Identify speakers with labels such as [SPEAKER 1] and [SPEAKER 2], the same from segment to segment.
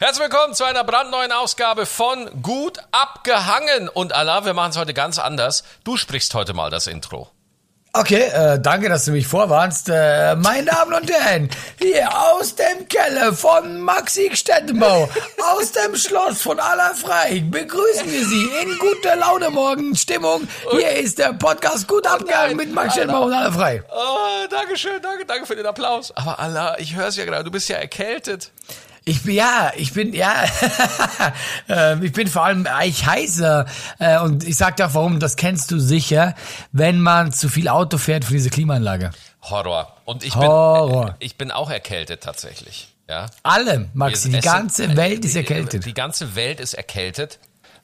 [SPEAKER 1] Herzlich willkommen zu einer brandneuen Ausgabe von Gut abgehangen. Und Allah, wir machen es heute ganz anders. Du sprichst heute mal das Intro.
[SPEAKER 2] Okay, äh, danke, dass du mich vorwarnst. Äh, meine Damen und Herren, hier aus dem Keller von Maxi Stettenbau, aus dem Schloss von Allerfrei, begrüßen wir Sie in guter Laune morgen Stimmung. Hier ist der Podcast Gut Abgang mit Maxi Stettenbau und Allerfrei.
[SPEAKER 1] Oh, Dankeschön, danke, danke für den Applaus. Aber Allah, ich höre es ja gerade, du bist ja erkältet.
[SPEAKER 2] Ich bin ja, ich bin ja, äh, ich bin vor allem eigentlich heißer äh, und ich sag dir warum. Das kennst du sicher, wenn man zu viel Auto fährt für diese Klimaanlage.
[SPEAKER 1] Horror. Und ich
[SPEAKER 2] Horror.
[SPEAKER 1] bin, ich bin auch erkältet tatsächlich. Ja.
[SPEAKER 2] Alle, Maxi, die ganze Welt ist
[SPEAKER 1] die-
[SPEAKER 2] erkältet.
[SPEAKER 1] Die ganze Welt ist erkältet.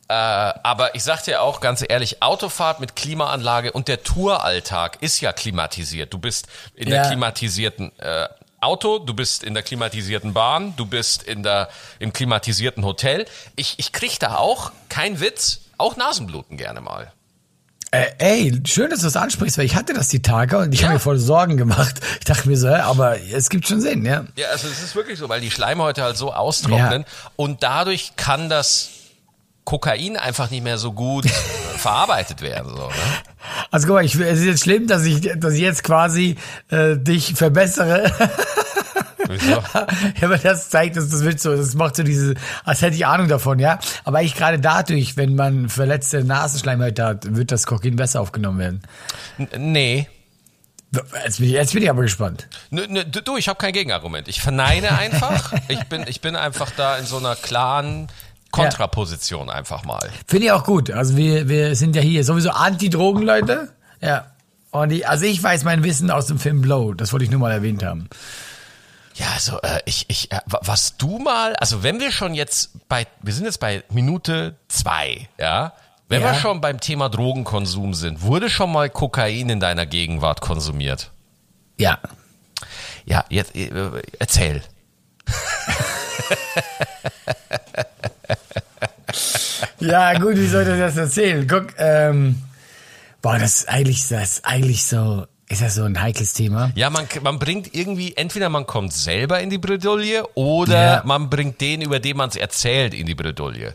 [SPEAKER 1] Äh, aber ich sag dir auch ganz ehrlich, Autofahrt mit Klimaanlage und der Touralltag ist ja klimatisiert. Du bist in der
[SPEAKER 2] Ja.
[SPEAKER 1] klimatisierten äh, Auto, du bist in der klimatisierten Bahn, du bist in der, im klimatisierten Hotel. Ich, ich krieg da auch, kein Witz, auch Nasenbluten gerne mal.
[SPEAKER 2] Äh, ey, schön, dass du das ansprichst, weil ich hatte das die Tage und ich
[SPEAKER 1] Ja.
[SPEAKER 2] habe mir voll Sorgen gemacht. Ich dachte mir so, aber es gibt schon Sinn, ja.
[SPEAKER 1] Ja, also es ist wirklich so, weil die Schleimhäute halt so austrocknen
[SPEAKER 2] Ja.
[SPEAKER 1] und dadurch kann das Kokain einfach nicht mehr so gut verarbeitet werden. So, ne?
[SPEAKER 2] Also guck mal, ich, es ist jetzt schlimm, dass ich, dass ich jetzt quasi äh, dich verbessere.
[SPEAKER 1] Wieso?
[SPEAKER 2] ja, aber das zeigt, dass das wird so, das macht so diese, als hätte ich Ahnung davon, ja. Aber ich gerade dadurch, wenn man verletzte Nasenschleimhäute hat, wird das Kokain besser aufgenommen werden.
[SPEAKER 1] N- Nee.
[SPEAKER 2] Jetzt bin ich, jetzt bin ich aber gespannt.
[SPEAKER 1] Nö, nö, du, ich habe kein Gegenargument. Ich verneine einfach. ich, bin, ich bin einfach da in so einer klaren Kontraposition einfach mal.
[SPEAKER 2] Finde ich auch gut. Also wir, wir sind ja hier sowieso Anti-Drogen, Leute. Ja. Und ich, also ich weiß mein Wissen aus dem Film Blow. Das wollte ich nur mal erwähnt haben.
[SPEAKER 1] Ja, also äh, ich, ich, äh, wa- was du mal, also wenn wir schon jetzt bei, wir sind jetzt bei Minute zwei, ja, wenn
[SPEAKER 2] Ja.
[SPEAKER 1] wir schon beim Thema Drogenkonsum sind, wurde schon mal Kokain in deiner Gegenwart konsumiert?
[SPEAKER 2] Ja.
[SPEAKER 1] Ja, jetzt äh, erzähl.
[SPEAKER 2] Ja, gut, wie soll ich das erzählen? Guck, ähm, boah, das ist eigentlich, das ist eigentlich so, ist das so ein heikles Thema?
[SPEAKER 1] Ja, man, man bringt irgendwie, entweder man kommt selber in die Bredouille oder
[SPEAKER 2] Ja.
[SPEAKER 1] man bringt den, über den man es erzählt, in die Bredouille.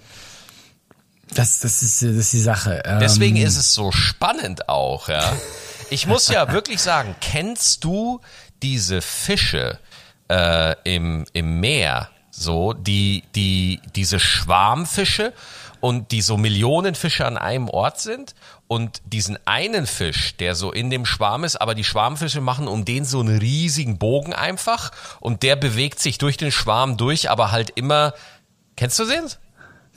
[SPEAKER 2] Das, das ist, das ist die Sache. Ähm,
[SPEAKER 1] Deswegen ist es so spannend auch, ja. Ich muss ja wirklich sagen, kennst du diese Fische äh, im, im Meer, so, die, die, diese Schwarmfische und die so Millionen Fische an einem Ort sind und diesen einen Fisch, der so in dem Schwarm ist, aber die Schwarmfische machen um den so einen riesigen Bogen einfach und der bewegt sich durch den Schwarm durch, aber halt immer, kennst du den?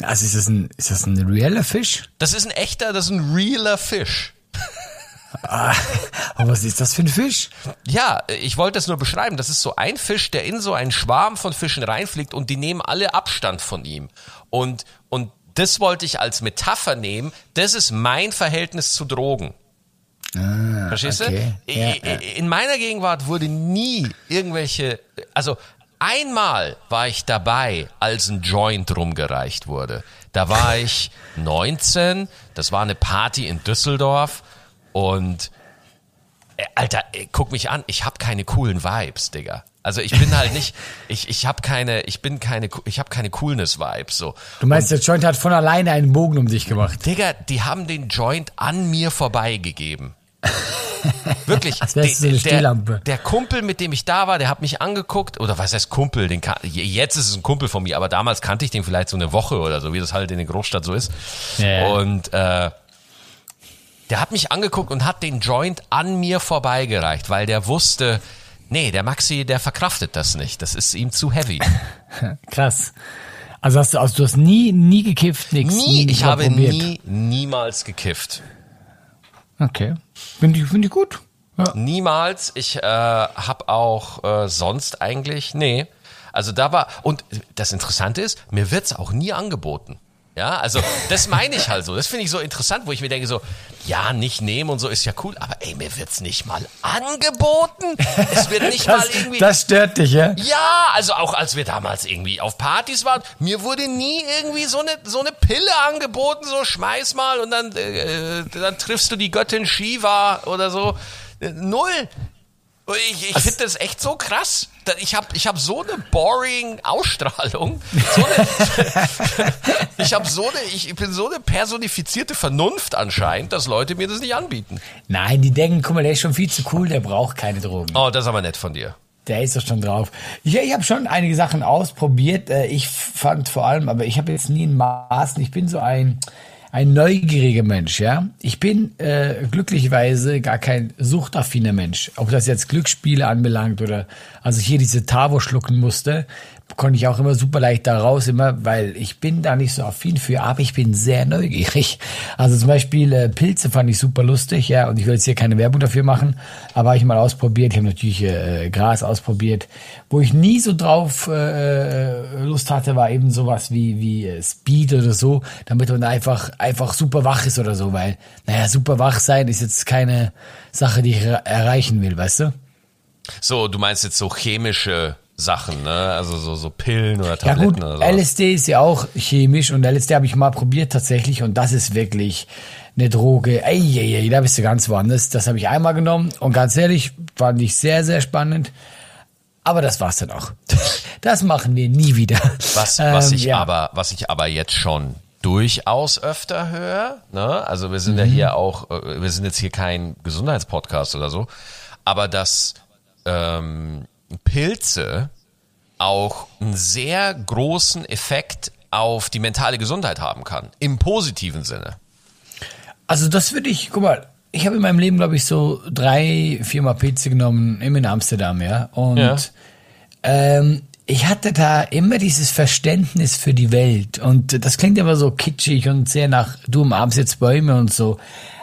[SPEAKER 2] Also ist das ein, ist das ein reeller Fisch?
[SPEAKER 1] Das ist ein echter, das ist ein realer Fisch.
[SPEAKER 2] Aber was ist das für ein Fisch?
[SPEAKER 1] Ja, ich wollte es nur beschreiben. Das ist so ein Fisch, der in so einen Schwarm von Fischen reinfliegt und die nehmen alle Abstand von ihm. Und, und das wollte ich als Metapher nehmen. Das ist mein Verhältnis zu Drogen. Verstehst
[SPEAKER 2] okay.
[SPEAKER 1] du?
[SPEAKER 2] Ja,
[SPEAKER 1] i- In meiner Gegenwart wurde nie irgendwelche, also einmal war ich dabei, als ein Joint rumgereicht wurde. Da war ich 19, das war eine Party in Düsseldorf und Alter, ey, guck mich an, ich habe keine coolen Vibes, Digga. Also ich bin halt nicht, ich, ich habe keine, ich bin keine, ich habe keine Coolness-Vibes so.
[SPEAKER 2] Du meinst, der Joint hat von alleine einen Bogen um dich gemacht.
[SPEAKER 1] Digga, die haben den Joint an mir vorbeigegeben. Wirklich.
[SPEAKER 2] Wärst du so eine
[SPEAKER 1] der, der Kumpel, mit dem ich da war, der hat mich angeguckt, oder was heißt Kumpel, den kan- jetzt ist es ein Kumpel von mir, aber damals kannte ich den vielleicht so eine Woche oder so, wie das halt in der Großstadt so ist.
[SPEAKER 2] Ja.
[SPEAKER 1] Und äh, der hat mich angeguckt und hat den Joint an mir vorbeigereicht, weil der wusste, nee, der Maxi, der verkraftet das nicht. Das ist ihm zu heavy.
[SPEAKER 2] Krass. Also hast du, also du hast nie, nie gekifft, nix.
[SPEAKER 1] Nie, ich
[SPEAKER 2] mal
[SPEAKER 1] habe
[SPEAKER 2] probiert.
[SPEAKER 1] nie, niemals gekifft.
[SPEAKER 2] Okay. Finde ich, finde ich gut. Ja.
[SPEAKER 1] Niemals. Ich äh, habe auch äh, sonst eigentlich, nee. Also da war, und das Interessante ist, mir wird's auch nie angeboten. Ja, also das meine ich halt so. Das finde ich so interessant, wo ich mir denke so, ja, nicht nehmen und so ist ja cool, aber ey, mir wird's nicht mal angeboten. Es wird nicht
[SPEAKER 2] Das,
[SPEAKER 1] mal irgendwie.
[SPEAKER 2] das stört dich, ja?
[SPEAKER 1] ja, also auch als wir damals irgendwie auf Partys waren, mir wurde nie irgendwie so eine so eine Pille angeboten, so schmeiß mal und dann äh, dann triffst du die Göttin Shiva oder so. Äh, Null. Ich, ich finde das echt so krass. Ich habe ich hab so eine boring Ausstrahlung. So eine, ich habe so eine, ich bin so eine personifizierte Vernunft anscheinend, dass Leute mir das nicht anbieten.
[SPEAKER 2] Nein, die denken, guck mal, der ist schon viel zu cool, der braucht keine Drogen.
[SPEAKER 1] Oh, das ist aber nett von dir.
[SPEAKER 2] Der ist doch schon drauf. Ich, ich habe schon einige Sachen ausprobiert. Äh, Ich fand vor allem, aber ich habe jetzt nie in Maßen, ich bin so ein, ein neugieriger Mensch, ja. Ich bin äh, glücklicherweise gar kein suchtaffiner Mensch. Ob das jetzt Glücksspiele anbelangt oder also hier diese Tavo schlucken musste, konnte ich auch immer super leicht da raus, immer, weil ich bin da nicht so affin für, aber ich bin sehr neugierig. Also zum Beispiel äh, Pilze fand ich super lustig, ja, und ich will jetzt hier keine Werbung dafür machen, aber habe ich mal ausprobiert. Ich habe natürlich äh, Gras ausprobiert. Wo ich nie so drauf äh, Lust hatte, war eben sowas wie, wie äh, Speed oder so, damit man einfach, einfach super wach ist oder so, weil, naja, super wach sein ist jetzt keine Sache, die ich er erreichen will, weißt du?
[SPEAKER 1] So, du meinst jetzt so chemische Sachen, ne? Also so, so Pillen oder
[SPEAKER 2] Ja
[SPEAKER 1] Tabletten
[SPEAKER 2] gut,
[SPEAKER 1] oder so.
[SPEAKER 2] LSD ist ja auch chemisch und LSD habe ich mal probiert tatsächlich und das ist wirklich eine Droge. Ey, ey, ey, da bist du ganz woanders. Das habe ich einmal genommen und ganz ehrlich, fand ich sehr, sehr spannend. Aber das war's dann auch. Das machen wir nie wieder.
[SPEAKER 1] Was, was
[SPEAKER 2] Ähm,
[SPEAKER 1] ich
[SPEAKER 2] ja.
[SPEAKER 1] aber, was ich aber jetzt schon durchaus öfter höre, ne? Also wir sind
[SPEAKER 2] Mhm.
[SPEAKER 1] ja hier auch, äh, wir sind jetzt hier kein Gesundheitspodcast oder so, aber dass ähm, Pilze auch einen sehr großen Effekt auf die mentale Gesundheit haben kann, im positiven Sinne.
[SPEAKER 2] Also das würde ich, guck mal, ich habe in meinem Leben, glaube ich, so drei, viermal Pilze genommen, immer in Amsterdam, ja. Und
[SPEAKER 1] Ja.
[SPEAKER 2] ähm, ich hatte da immer dieses Verständnis für die Welt. Und das klingt immer so kitschig und sehr nach, du umarmst jetzt Bäume und so.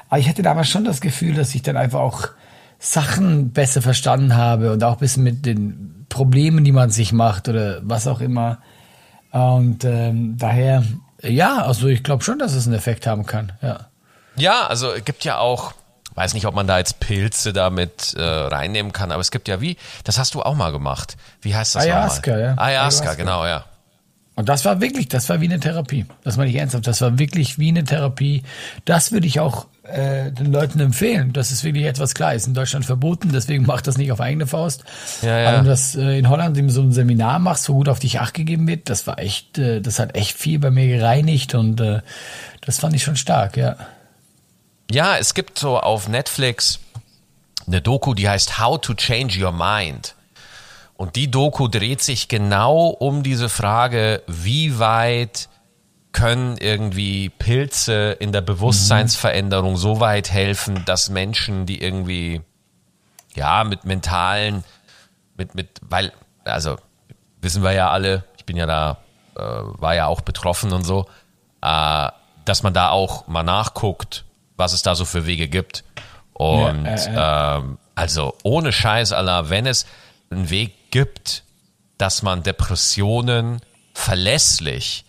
[SPEAKER 2] Aber ich hatte damals schon das Gefühl, dass ich dann einfach auch Sachen besser verstanden habe und auch ein bisschen mit den Problemen, die man sich macht oder was auch immer. Und ähm, daher, ja, also ich glaube schon, dass es einen Effekt haben kann, ja.
[SPEAKER 1] Ja, also es gibt ja auch, weiß nicht, ob man da jetzt Pilze damit äh, reinnehmen kann, aber es gibt ja wie, das hast du auch mal gemacht. Wie heißt das
[SPEAKER 2] Ayahuasca,
[SPEAKER 1] nochmal?
[SPEAKER 2] ja.
[SPEAKER 1] Ayahuasca,
[SPEAKER 2] Ayahuasca.
[SPEAKER 1] genau, ja.
[SPEAKER 2] Und das war wirklich, das war wie eine Therapie. Das meine ich ernsthaft. Das war wirklich wie eine Therapie. Das würde ich auch äh, den Leuten empfehlen. Das ist wirklich etwas klar. Ist in Deutschland verboten, deswegen macht das nicht auf eigene Faust.
[SPEAKER 1] Ja, ja.
[SPEAKER 2] Aber wenn du das äh, in Holland in so einem Seminar machst, wo gut auf dich acht gegeben wird, das war echt, äh, das hat echt viel bei mir gereinigt und äh, das fand ich schon stark, ja.
[SPEAKER 1] Ja, es gibt so auf Netflix eine Doku, die heißt How to Change Your Mind. Und die Doku dreht sich genau um diese Frage, wie weit können irgendwie Pilze in der Bewusstseinsveränderung so weit helfen, dass Menschen, die irgendwie, ja, mit mentalen, mit, mit, weil, also, wissen wir ja alle, ich bin ja da, äh, war ja auch betroffen und so, äh, dass man da auch mal nachguckt, was es da so für Wege gibt. Und
[SPEAKER 2] Ja,
[SPEAKER 1] ähm, also ohne Scheiß, Allah, wenn es einen Weg gibt, dass man Depressionen verlässlich,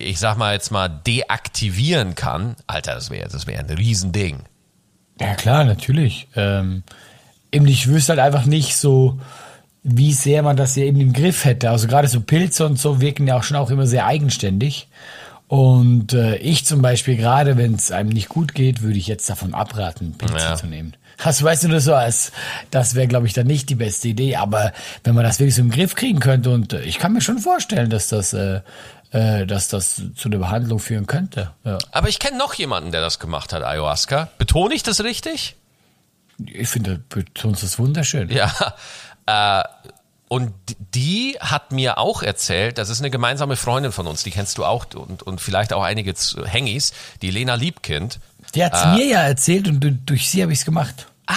[SPEAKER 1] ich sag mal jetzt mal, deaktivieren kann, Alter, das wäre das wäre ein Riesending.
[SPEAKER 2] Ja, klar, natürlich. Ähm, eben, ich wüsste halt einfach nicht so, wie sehr man das hier eben im Griff hätte. Also gerade so Pilze und so wirken ja auch schon auch immer sehr eigenständig. Und äh, ich zum Beispiel, gerade wenn es einem nicht gut geht, würde ich jetzt davon abraten, Pilze
[SPEAKER 1] Ja.
[SPEAKER 2] zu nehmen. Hast, weißt du das so, als das wäre, glaube ich, dann nicht die beste Idee. Aber wenn man das wirklich so im Griff kriegen könnte, und äh, ich kann mir schon vorstellen, dass das, äh, äh, dass das zu einer Behandlung führen könnte. Ja.
[SPEAKER 1] Aber ich kenne noch jemanden, der das gemacht hat, Ayahuasca. Betone ich das richtig?
[SPEAKER 2] Ich finde, du betonst das wunderschön.
[SPEAKER 1] Ja. Äh, und die hat mir auch erzählt, das ist eine gemeinsame Freundin von uns, die kennst du auch und, und vielleicht auch einige Hengis, die Lena Liebkind.
[SPEAKER 2] Die hat's mir ja erzählt und du- durch sie habe ich's gemacht.
[SPEAKER 1] Ah,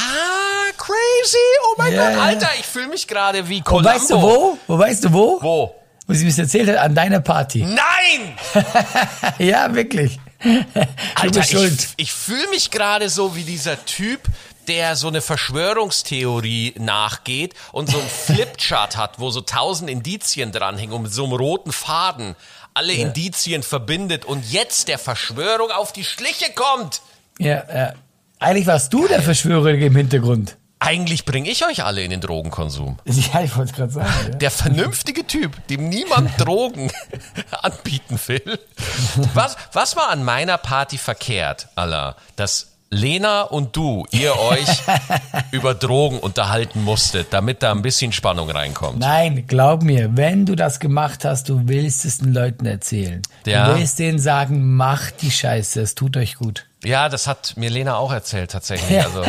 [SPEAKER 1] crazy! Oh mein
[SPEAKER 2] Ja,
[SPEAKER 1] Gott. Alter, ich fühle mich gerade wie
[SPEAKER 2] Und
[SPEAKER 1] Columbo.
[SPEAKER 2] weißt du wo? Wo weißt du wo?
[SPEAKER 1] Wo?
[SPEAKER 2] Wo sie mir's erzählt hat, an deiner Party.
[SPEAKER 1] Nein!
[SPEAKER 2] ja, wirklich.
[SPEAKER 1] Alter, ich, ich fühle mich gerade so wie dieser Typ, der so eine Verschwörungstheorie nachgeht und so ein Flipchart hat, wo so tausend Indizien dranhängen und mit so einem roten Faden alle Indizien verbindet und jetzt der Verschwörung auf die Schliche kommt.
[SPEAKER 2] Ja, ja. Eigentlich warst du der Verschwörer im Hintergrund.
[SPEAKER 1] Eigentlich bringe ich euch alle in den Drogenkonsum.
[SPEAKER 2] Ja, ich wollte gerade sagen. Ja.
[SPEAKER 1] Der vernünftige Typ, dem niemand Drogen anbieten will. Was, was war an meiner Party verkehrt, Allah? Dass Lena und du, ihr euch über Drogen unterhalten musstet, damit da ein bisschen Spannung reinkommt.
[SPEAKER 2] Nein, glaub mir, wenn du das gemacht hast, du willst es den Leuten erzählen.
[SPEAKER 1] Ja.
[SPEAKER 2] Du willst denen sagen, macht die Scheiße, es tut euch gut.
[SPEAKER 1] Ja, das hat mir Lena auch erzählt tatsächlich. Also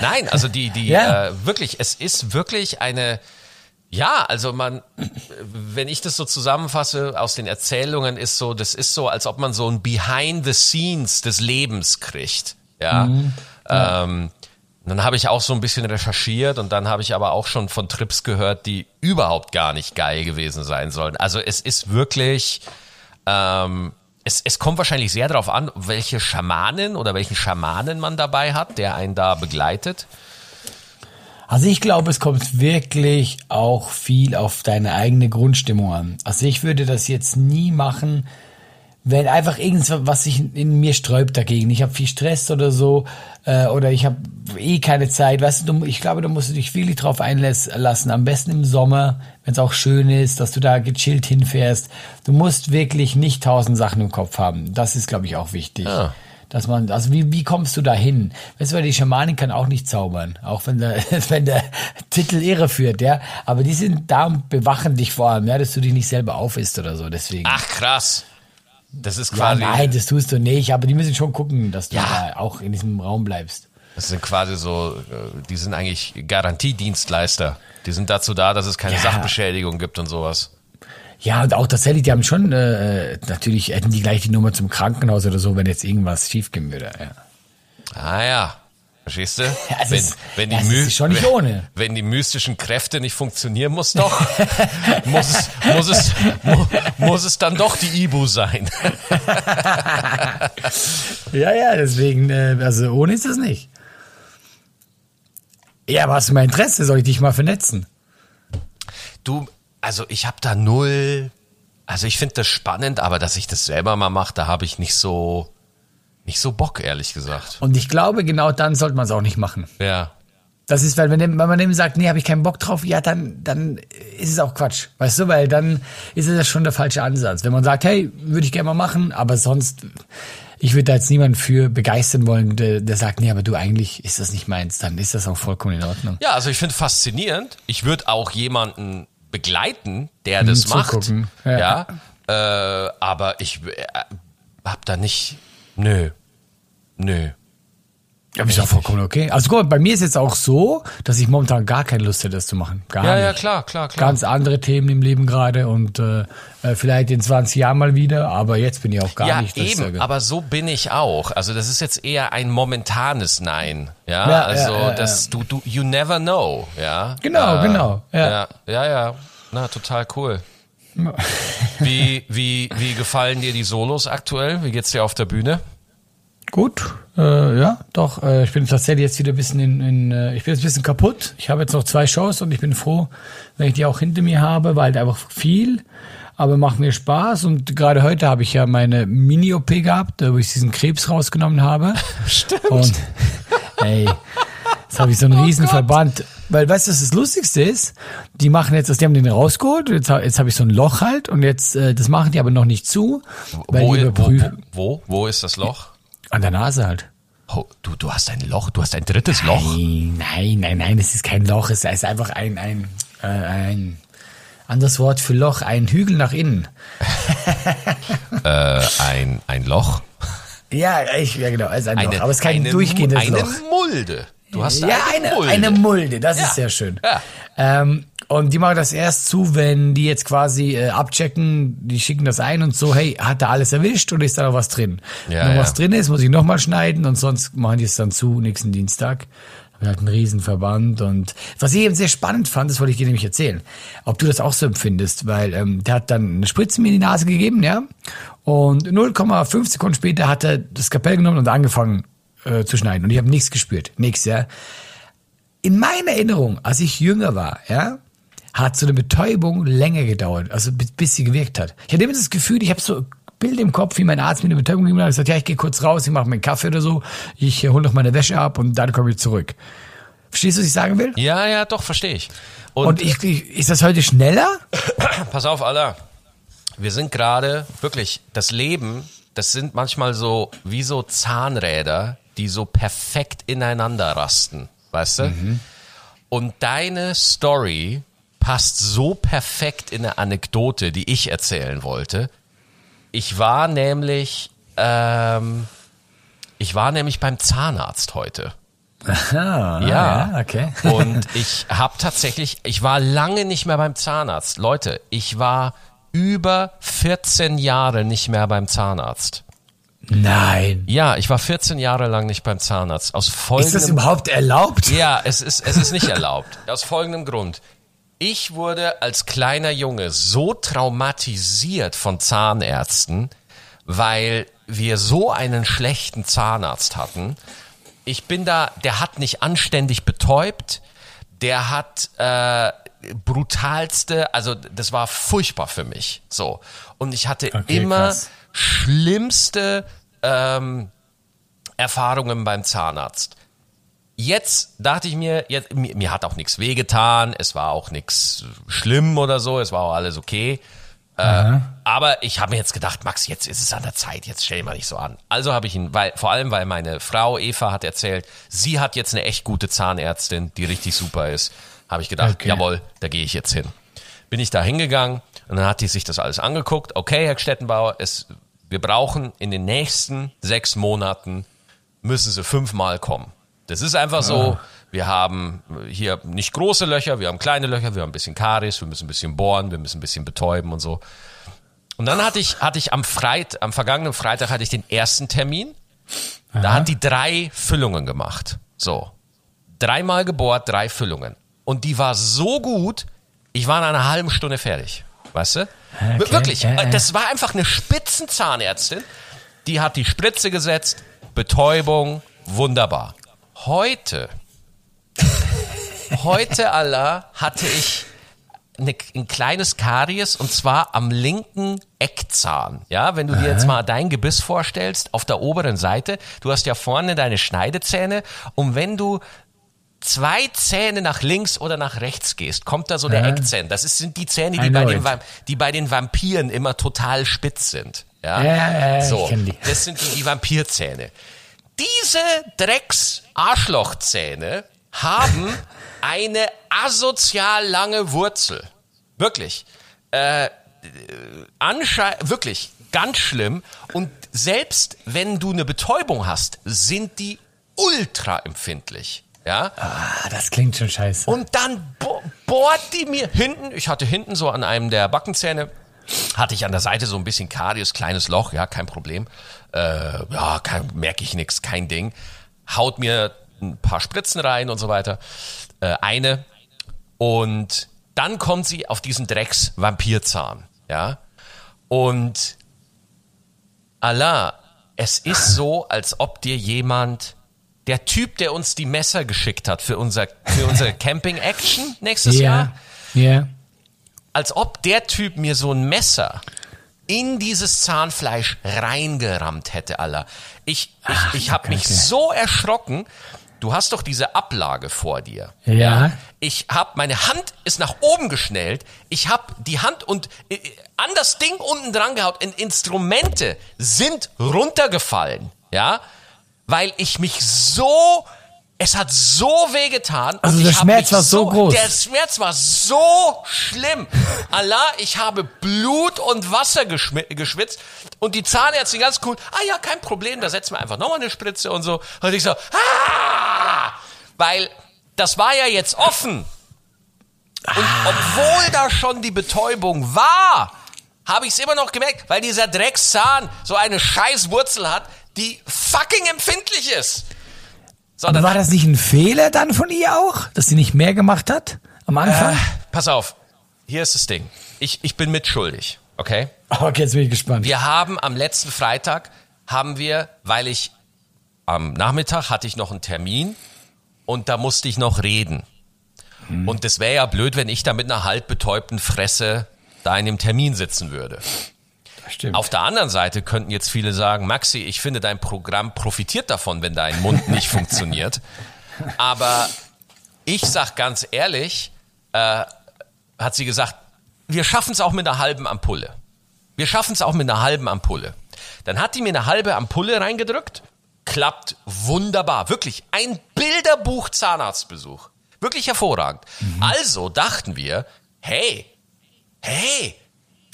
[SPEAKER 1] nein, also die die
[SPEAKER 2] Ja.
[SPEAKER 1] äh, wirklich, es ist wirklich eine ja, also man, wenn ich das so zusammenfasse aus den Erzählungen, ist so, das ist so, als ob man so ein Behind the Scenes des Lebens kriegt. Ja. Ähm, dann habe ich auch so ein bisschen recherchiert und dann habe ich aber auch schon von Trips gehört, die überhaupt gar nicht geil gewesen sein sollen. Also es ist wirklich, ähm, es, es kommt wahrscheinlich sehr darauf an, welche Schamanen oder welchen Schamanen man dabei hat, der einen da begleitet.
[SPEAKER 2] Also ich glaube, es kommt wirklich auch viel auf deine eigene Grundstimmung an. Also ich würde das jetzt nie machen, wenn einfach irgendwas was sich in mir sträubt dagegen. Ich habe viel Stress oder so äh, oder ich habe eh keine Zeit. Weißt du, ich glaube, da musst du dich wirklich drauf einlassen. Am besten im Sommer, wenn es auch schön ist, dass du da gechillt hinfährst. Du musst wirklich nicht tausend Sachen im Kopf haben. Das ist, glaube ich, auch wichtig.
[SPEAKER 1] Ah.
[SPEAKER 2] Dass man, also wie, wie kommst du da hin? Weißt du, weil die Schamanin kann auch nicht zaubern, auch wenn der, wenn der Titel irre führt, ja. Aber die sind da und bewachen dich vor allem, ja, dass du dich nicht selber aufisst oder so, deswegen.
[SPEAKER 1] Ach krass. Das ist
[SPEAKER 2] ja,
[SPEAKER 1] quasi,
[SPEAKER 2] nein, das tust du nicht, aber die müssen schon gucken, dass du
[SPEAKER 1] Ja.
[SPEAKER 2] da auch in diesem Raum bleibst.
[SPEAKER 1] das sind quasi so, äh, die sind eigentlich Garantiedienstleister. Die sind dazu da, dass es keine
[SPEAKER 2] Ja.
[SPEAKER 1] Sachbeschädigung gibt und sowas.
[SPEAKER 2] Ja, und auch tatsächlich, die haben schon, äh, natürlich hätten die gleich die Nummer zum Krankenhaus oder so, wenn jetzt irgendwas schiefgehen würde, ja.
[SPEAKER 1] Ah ja. Verstehst du?
[SPEAKER 2] es
[SPEAKER 1] wenn,
[SPEAKER 2] ist-
[SPEAKER 1] wenn, die
[SPEAKER 2] ja, es
[SPEAKER 1] wenn,
[SPEAKER 2] ohne.
[SPEAKER 1] wenn die mystischen Kräfte nicht funktionieren, muss doch, muss es, muss es, mu, muss es dann doch die Ibu sein.
[SPEAKER 2] Ja, ja, deswegen, äh, also ohne ist das nicht. Ja, aber hast du mal Interesse? Soll ich dich mal vernetzen?
[SPEAKER 1] Du, also ich habe da null, also ich finde das spannend, aber dass ich das selber mal mache, da habe ich nicht so, nicht so Bock, ehrlich gesagt.
[SPEAKER 2] Und ich glaube, genau dann sollte man es auch nicht machen.
[SPEAKER 1] Ja.
[SPEAKER 2] Das ist, weil wenn, wenn man dem sagt, nee, habe ich keinen Bock drauf, ja, dann, dann ist es auch Quatsch. Weißt du, weil dann ist es ja schon der falsche Ansatz. Wenn man sagt, hey, würde ich gerne mal machen, aber sonst, ich würde da jetzt niemanden für begeistern wollen, der, der sagt, nee, aber du, eigentlich ist das nicht meins, dann ist das auch vollkommen in Ordnung.
[SPEAKER 1] Ja, also ich finde faszinierend. Ich würde auch jemanden begleiten, der das macht.
[SPEAKER 2] zugucken.
[SPEAKER 1] Ja.
[SPEAKER 2] Ja.
[SPEAKER 1] Äh, aber ich äh, hab da nicht. Nö. Nö.
[SPEAKER 2] Ja, ist auch vollkommen okay. Also guck mal, bei mir ist jetzt auch so, dass ich momentan gar keine Lust hätte, das zu machen. Gar
[SPEAKER 1] Ja,
[SPEAKER 2] nicht.
[SPEAKER 1] ja, klar, klar, klar.
[SPEAKER 2] Ganz andere Themen im Leben gerade und äh, äh, vielleicht in 20 Jahren mal wieder, aber jetzt bin ich auch gar
[SPEAKER 1] ja,
[SPEAKER 2] nicht. ich
[SPEAKER 1] eben, aber so bin ich auch. Also das ist jetzt eher ein momentanes Nein. Ja,
[SPEAKER 2] Ja,
[SPEAKER 1] also
[SPEAKER 2] ja, ja,
[SPEAKER 1] das, du, du, you never know, ja. Äh,
[SPEAKER 2] Genau, genau, ja.
[SPEAKER 1] ja. Ja, ja, Na, total cool. Wie, wie, wie gefallen dir die Solos aktuell? Wie geht's dir auf der Bühne?
[SPEAKER 2] Gut, äh, ja, doch. Äh, ich bin tatsächlich jetzt wieder ein bisschen in, in äh, ich bin jetzt ein bisschen kaputt. Ich habe jetzt noch zwei Shows und ich bin froh, wenn ich die auch hinter mir habe, weil einfach viel, aber macht mir Spaß. Und gerade heute habe ich ja meine Mini-OP gehabt, wo ich diesen Krebs rausgenommen habe. Stimmt. Und ey, jetzt habe ich so einen riesen Verband. Weil, weißt du, was das Lustigste ist? Die machen jetzt, das, die haben den rausgeholt, jetzt, jetzt habe ich so ein Loch halt und jetzt, äh, das machen die aber noch nicht zu, weil
[SPEAKER 1] Wo,
[SPEAKER 2] die überprüfen.
[SPEAKER 1] wo, wo, wo ist das Loch?
[SPEAKER 2] An der Nase halt.
[SPEAKER 1] Oh, du, du hast ein Loch, du hast ein drittes Loch.
[SPEAKER 2] Nein, nein, nein, nein, es ist kein Loch, es ist einfach ein, ein, äh, ein anderes Wort für Loch, ein Hügel nach innen.
[SPEAKER 1] Äh, ein, ein Loch.
[SPEAKER 2] Ja, ich, ja genau, es ist ein Loch, aber es ist kein
[SPEAKER 1] eine,
[SPEAKER 2] durchgehendes
[SPEAKER 1] eine
[SPEAKER 2] Loch.
[SPEAKER 1] Mulde. Du hast
[SPEAKER 2] ja, eine,
[SPEAKER 1] Mulde.
[SPEAKER 2] eine Mulde, das
[SPEAKER 1] Ja.
[SPEAKER 2] ist sehr schön.
[SPEAKER 1] Ja.
[SPEAKER 2] Ähm, und die machen das erst zu, wenn die jetzt quasi äh, abchecken, die schicken das ein und so, hey, hat da alles erwischt oder ist da noch was drin?
[SPEAKER 1] Ja,
[SPEAKER 2] Wenn noch
[SPEAKER 1] ja.
[SPEAKER 2] was drin ist, muss ich nochmal schneiden und sonst machen die es dann zu nächsten Dienstag. Haben halt einen Riesen-Verband und was ich eben sehr spannend fand, das wollte ich dir nämlich erzählen, ob du das auch so empfindest, weil ähm, der hat dann eine Spritze mir in die Nase gegeben, ja, und 0,5 Sekunden später hat er das Kapell genommen und angefangen äh, zu schneiden und ich habe nichts gespürt, nichts, ja in meiner Erinnerung, als ich jünger war, ja, hat so eine Betäubung länger gedauert, also bis, bis sie gewirkt hat. Ich hatte immer das Gefühl, ich habe so Bild im Kopf, wie mein Arzt mir eine Betäubung gegeben hat. Ich gesagt, ja, ich gehe kurz raus, ich mache mir einen Kaffee oder so, ich äh, hole noch meine Wäsche ab und dann komme ich zurück. Verstehst du, was ich sagen will?
[SPEAKER 1] Ja, ja, doch, verstehe ich. Und,
[SPEAKER 2] Und ich, ich, ist das heute schneller?
[SPEAKER 1] pass auf, Alter. Wir sind gerade wirklich, das Leben, das sind manchmal so wie so Zahnräder, die so perfekt ineinander rasten, weißt du? Und deine Story passt so perfekt in eine Anekdote, die ich erzählen wollte. Ich war nämlich, ähm, ich war nämlich beim Zahnarzt heute.
[SPEAKER 2] Ah,
[SPEAKER 1] Ja.
[SPEAKER 2] ja, okay.
[SPEAKER 1] Und ich habe tatsächlich, ich war lange nicht mehr beim Zahnarzt. Leute, ich war über 14 Jahre nicht mehr beim Zahnarzt.
[SPEAKER 2] Nein.
[SPEAKER 1] Ja, ich war 14 Jahre lang nicht beim Zahnarzt. Aus
[SPEAKER 2] Ist das
[SPEAKER 1] folgendem
[SPEAKER 2] überhaupt erlaubt?
[SPEAKER 1] Ja, es ist, es ist nicht erlaubt. Aus folgendem Grund. Ich wurde als kleiner Junge so traumatisiert von Zahnärzten, weil wir so einen schlechten Zahnarzt hatten. Ich bin da, der hat nicht anständig betäubt, der hat äh, brutalste, also das war furchtbar für mich. So. Und ich hatte
[SPEAKER 2] Okay,
[SPEAKER 1] immer
[SPEAKER 2] krass.
[SPEAKER 1] schlimmste ähm, Erfahrungen beim Zahnarzt. Jetzt dachte ich mir, jetzt, mir, mir hat auch nichts wehgetan, es war auch nichts schlimm oder so, es war auch alles okay. Äh, aber ich habe mir jetzt gedacht, Max, jetzt ist es an der Zeit, jetzt stell mal nicht so an. Also habe ich ihn, weil, vor allem, weil meine Frau Eva hat erzählt, sie hat jetzt eine echt gute Zahnärztin, die richtig super ist. Habe ich gedacht,
[SPEAKER 2] Okay.
[SPEAKER 1] jawohl, da gehe ich jetzt hin. Bin ich da hingegangen und dann hat die sich das alles angeguckt. Okay, Herr Stettenbauer, es, wir brauchen in den nächsten sechs Monaten müssen sie fünfmal kommen. Das ist einfach so. Wir haben hier nicht große Löcher, wir haben kleine Löcher, wir haben ein bisschen Karies, wir müssen ein bisschen bohren, wir müssen ein bisschen betäuben und so. Und dann hatte ich, hatte ich am Freit, am vergangenen Freitag hatte ich den ersten Termin. Da hat die drei Füllungen gemacht. So. Dreimal gebohrt, drei Füllungen. Und die war so gut, ich war in einer halben Stunde fertig. Weißt du?
[SPEAKER 2] Okay,
[SPEAKER 1] Wirklich.
[SPEAKER 2] ja, ja.
[SPEAKER 1] Das war einfach eine Spitzenzahnärztin. Die hat die Spritze gesetzt, Betäubung, wunderbar. Heute, heute Allah hatte ich eine, ein kleines Karies und zwar am linken Eckzahn. Ja, wenn du dir jetzt mal dein Gebiss vorstellst, auf der oberen Seite, du hast ja vorne deine Schneidezähne und wenn du zwei Zähne nach links oder nach rechts gehst, kommt da so der
[SPEAKER 2] Ja.
[SPEAKER 1] Eckzähne. Das ist, sind die Zähne, die bei, den, die bei den Vampiren immer total spitz sind. Ja,
[SPEAKER 2] Ja, ja,
[SPEAKER 1] so. Das sind die, die Vampirzähne. Diese Drecks-Arschlochzähne haben eine asozial lange Wurzel. Wirklich. Äh, Anschei wirklich ganz schlimm. Und selbst wenn du eine Betäubung hast, sind die ultra empfindlich. Ja.
[SPEAKER 2] Ah, das klingt schon scheiße.
[SPEAKER 1] Und dann bo bohrt die mir hinten, ich hatte hinten so an einem der Backenzähne, hatte ich an der Seite so ein bisschen Karies, kleines Loch, ja, kein Problem. Äh, ja, merke ich nix, kein Ding. Haut mir ein paar Spritzen rein und so weiter. Äh, eine. Und dann kommt sie auf diesen Drecks-Vampirzahn, ja. Und Allah, es ist so, als ob dir jemand, der Typ, der uns die Messer geschickt hat für unser, für unsere Camping-Action nächstes Jahr,
[SPEAKER 2] Ja, ja.
[SPEAKER 1] Als ob der Typ mir so ein Messer in dieses Zahnfleisch reingerammt hätte, Allah. Ich, ich, ich habe mich so erschrocken. Du hast doch diese Ablage vor dir.
[SPEAKER 2] Ja.
[SPEAKER 1] Ich hab meine Hand ist nach oben geschnellt. Ich hab die Hand und äh, an das Ding unten dran gehaut. Und Instrumente sind runtergefallen, ja, weil ich mich so es hat so weh getan.
[SPEAKER 2] Also
[SPEAKER 1] und
[SPEAKER 2] der Schmerz war so groß.
[SPEAKER 1] Der Schmerz war so schlimm. Allah, ich habe Blut und Wasser geschwitzt und die Zahnärztin ganz cool. Ah ja, kein Problem, da setzen wir einfach nochmal eine Spritze und so. Und ich so, ah! Weil das war ja jetzt offen. Und obwohl da schon die Betäubung war, habe ich es immer noch gemerkt, weil dieser Dreckszahn so eine scheiß Wurzel hat, die fucking empfindlich ist. So,
[SPEAKER 2] war das nicht ein Fehler dann von ihr auch, dass sie nicht mehr gemacht hat am Anfang?
[SPEAKER 1] Äh, pass auf, hier ist das Ding. Ich, ich bin mitschuldig, okay?
[SPEAKER 2] Okay, jetzt bin ich gespannt.
[SPEAKER 1] Wir haben am letzten Freitag, haben wir, weil ich am Nachmittag hatte ich noch einen Termin und da musste ich noch reden. Und das wäre ja blöd, wenn ich da mit einer halb betäubten Fresse da in dem Termin sitzen würde.
[SPEAKER 2] Stimmt.
[SPEAKER 1] Auf der anderen Seite könnten jetzt viele sagen, Maxi, ich finde, dein Programm profitiert davon, wenn dein Mund nicht funktioniert. Aber ich sag ganz ehrlich, äh, hat sie gesagt, wir schaffen es auch mit einer halben Ampulle. Wir schaffen es auch mit einer halben Ampulle. Dann hat die mir eine halbe Ampulle reingedrückt klappt wunderbar. Wirklich ein Bilderbuch Zahnarztbesuch. Wirklich hervorragend. Also dachten wir, hey, hey,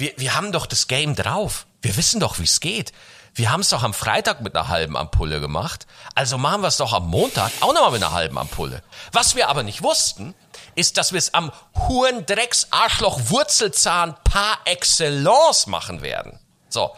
[SPEAKER 1] wir, wir haben doch das Game drauf. Wir wissen doch, wie es geht. Wir haben es doch am Freitag mit einer halben Ampulle gemacht. Also machen wir es doch am Montag auch nochmal mit einer halben Ampulle. Was wir aber nicht wussten, ist, dass wir es am Hurendrecks Arschloch Wurzelzahn par excellence machen werden. So.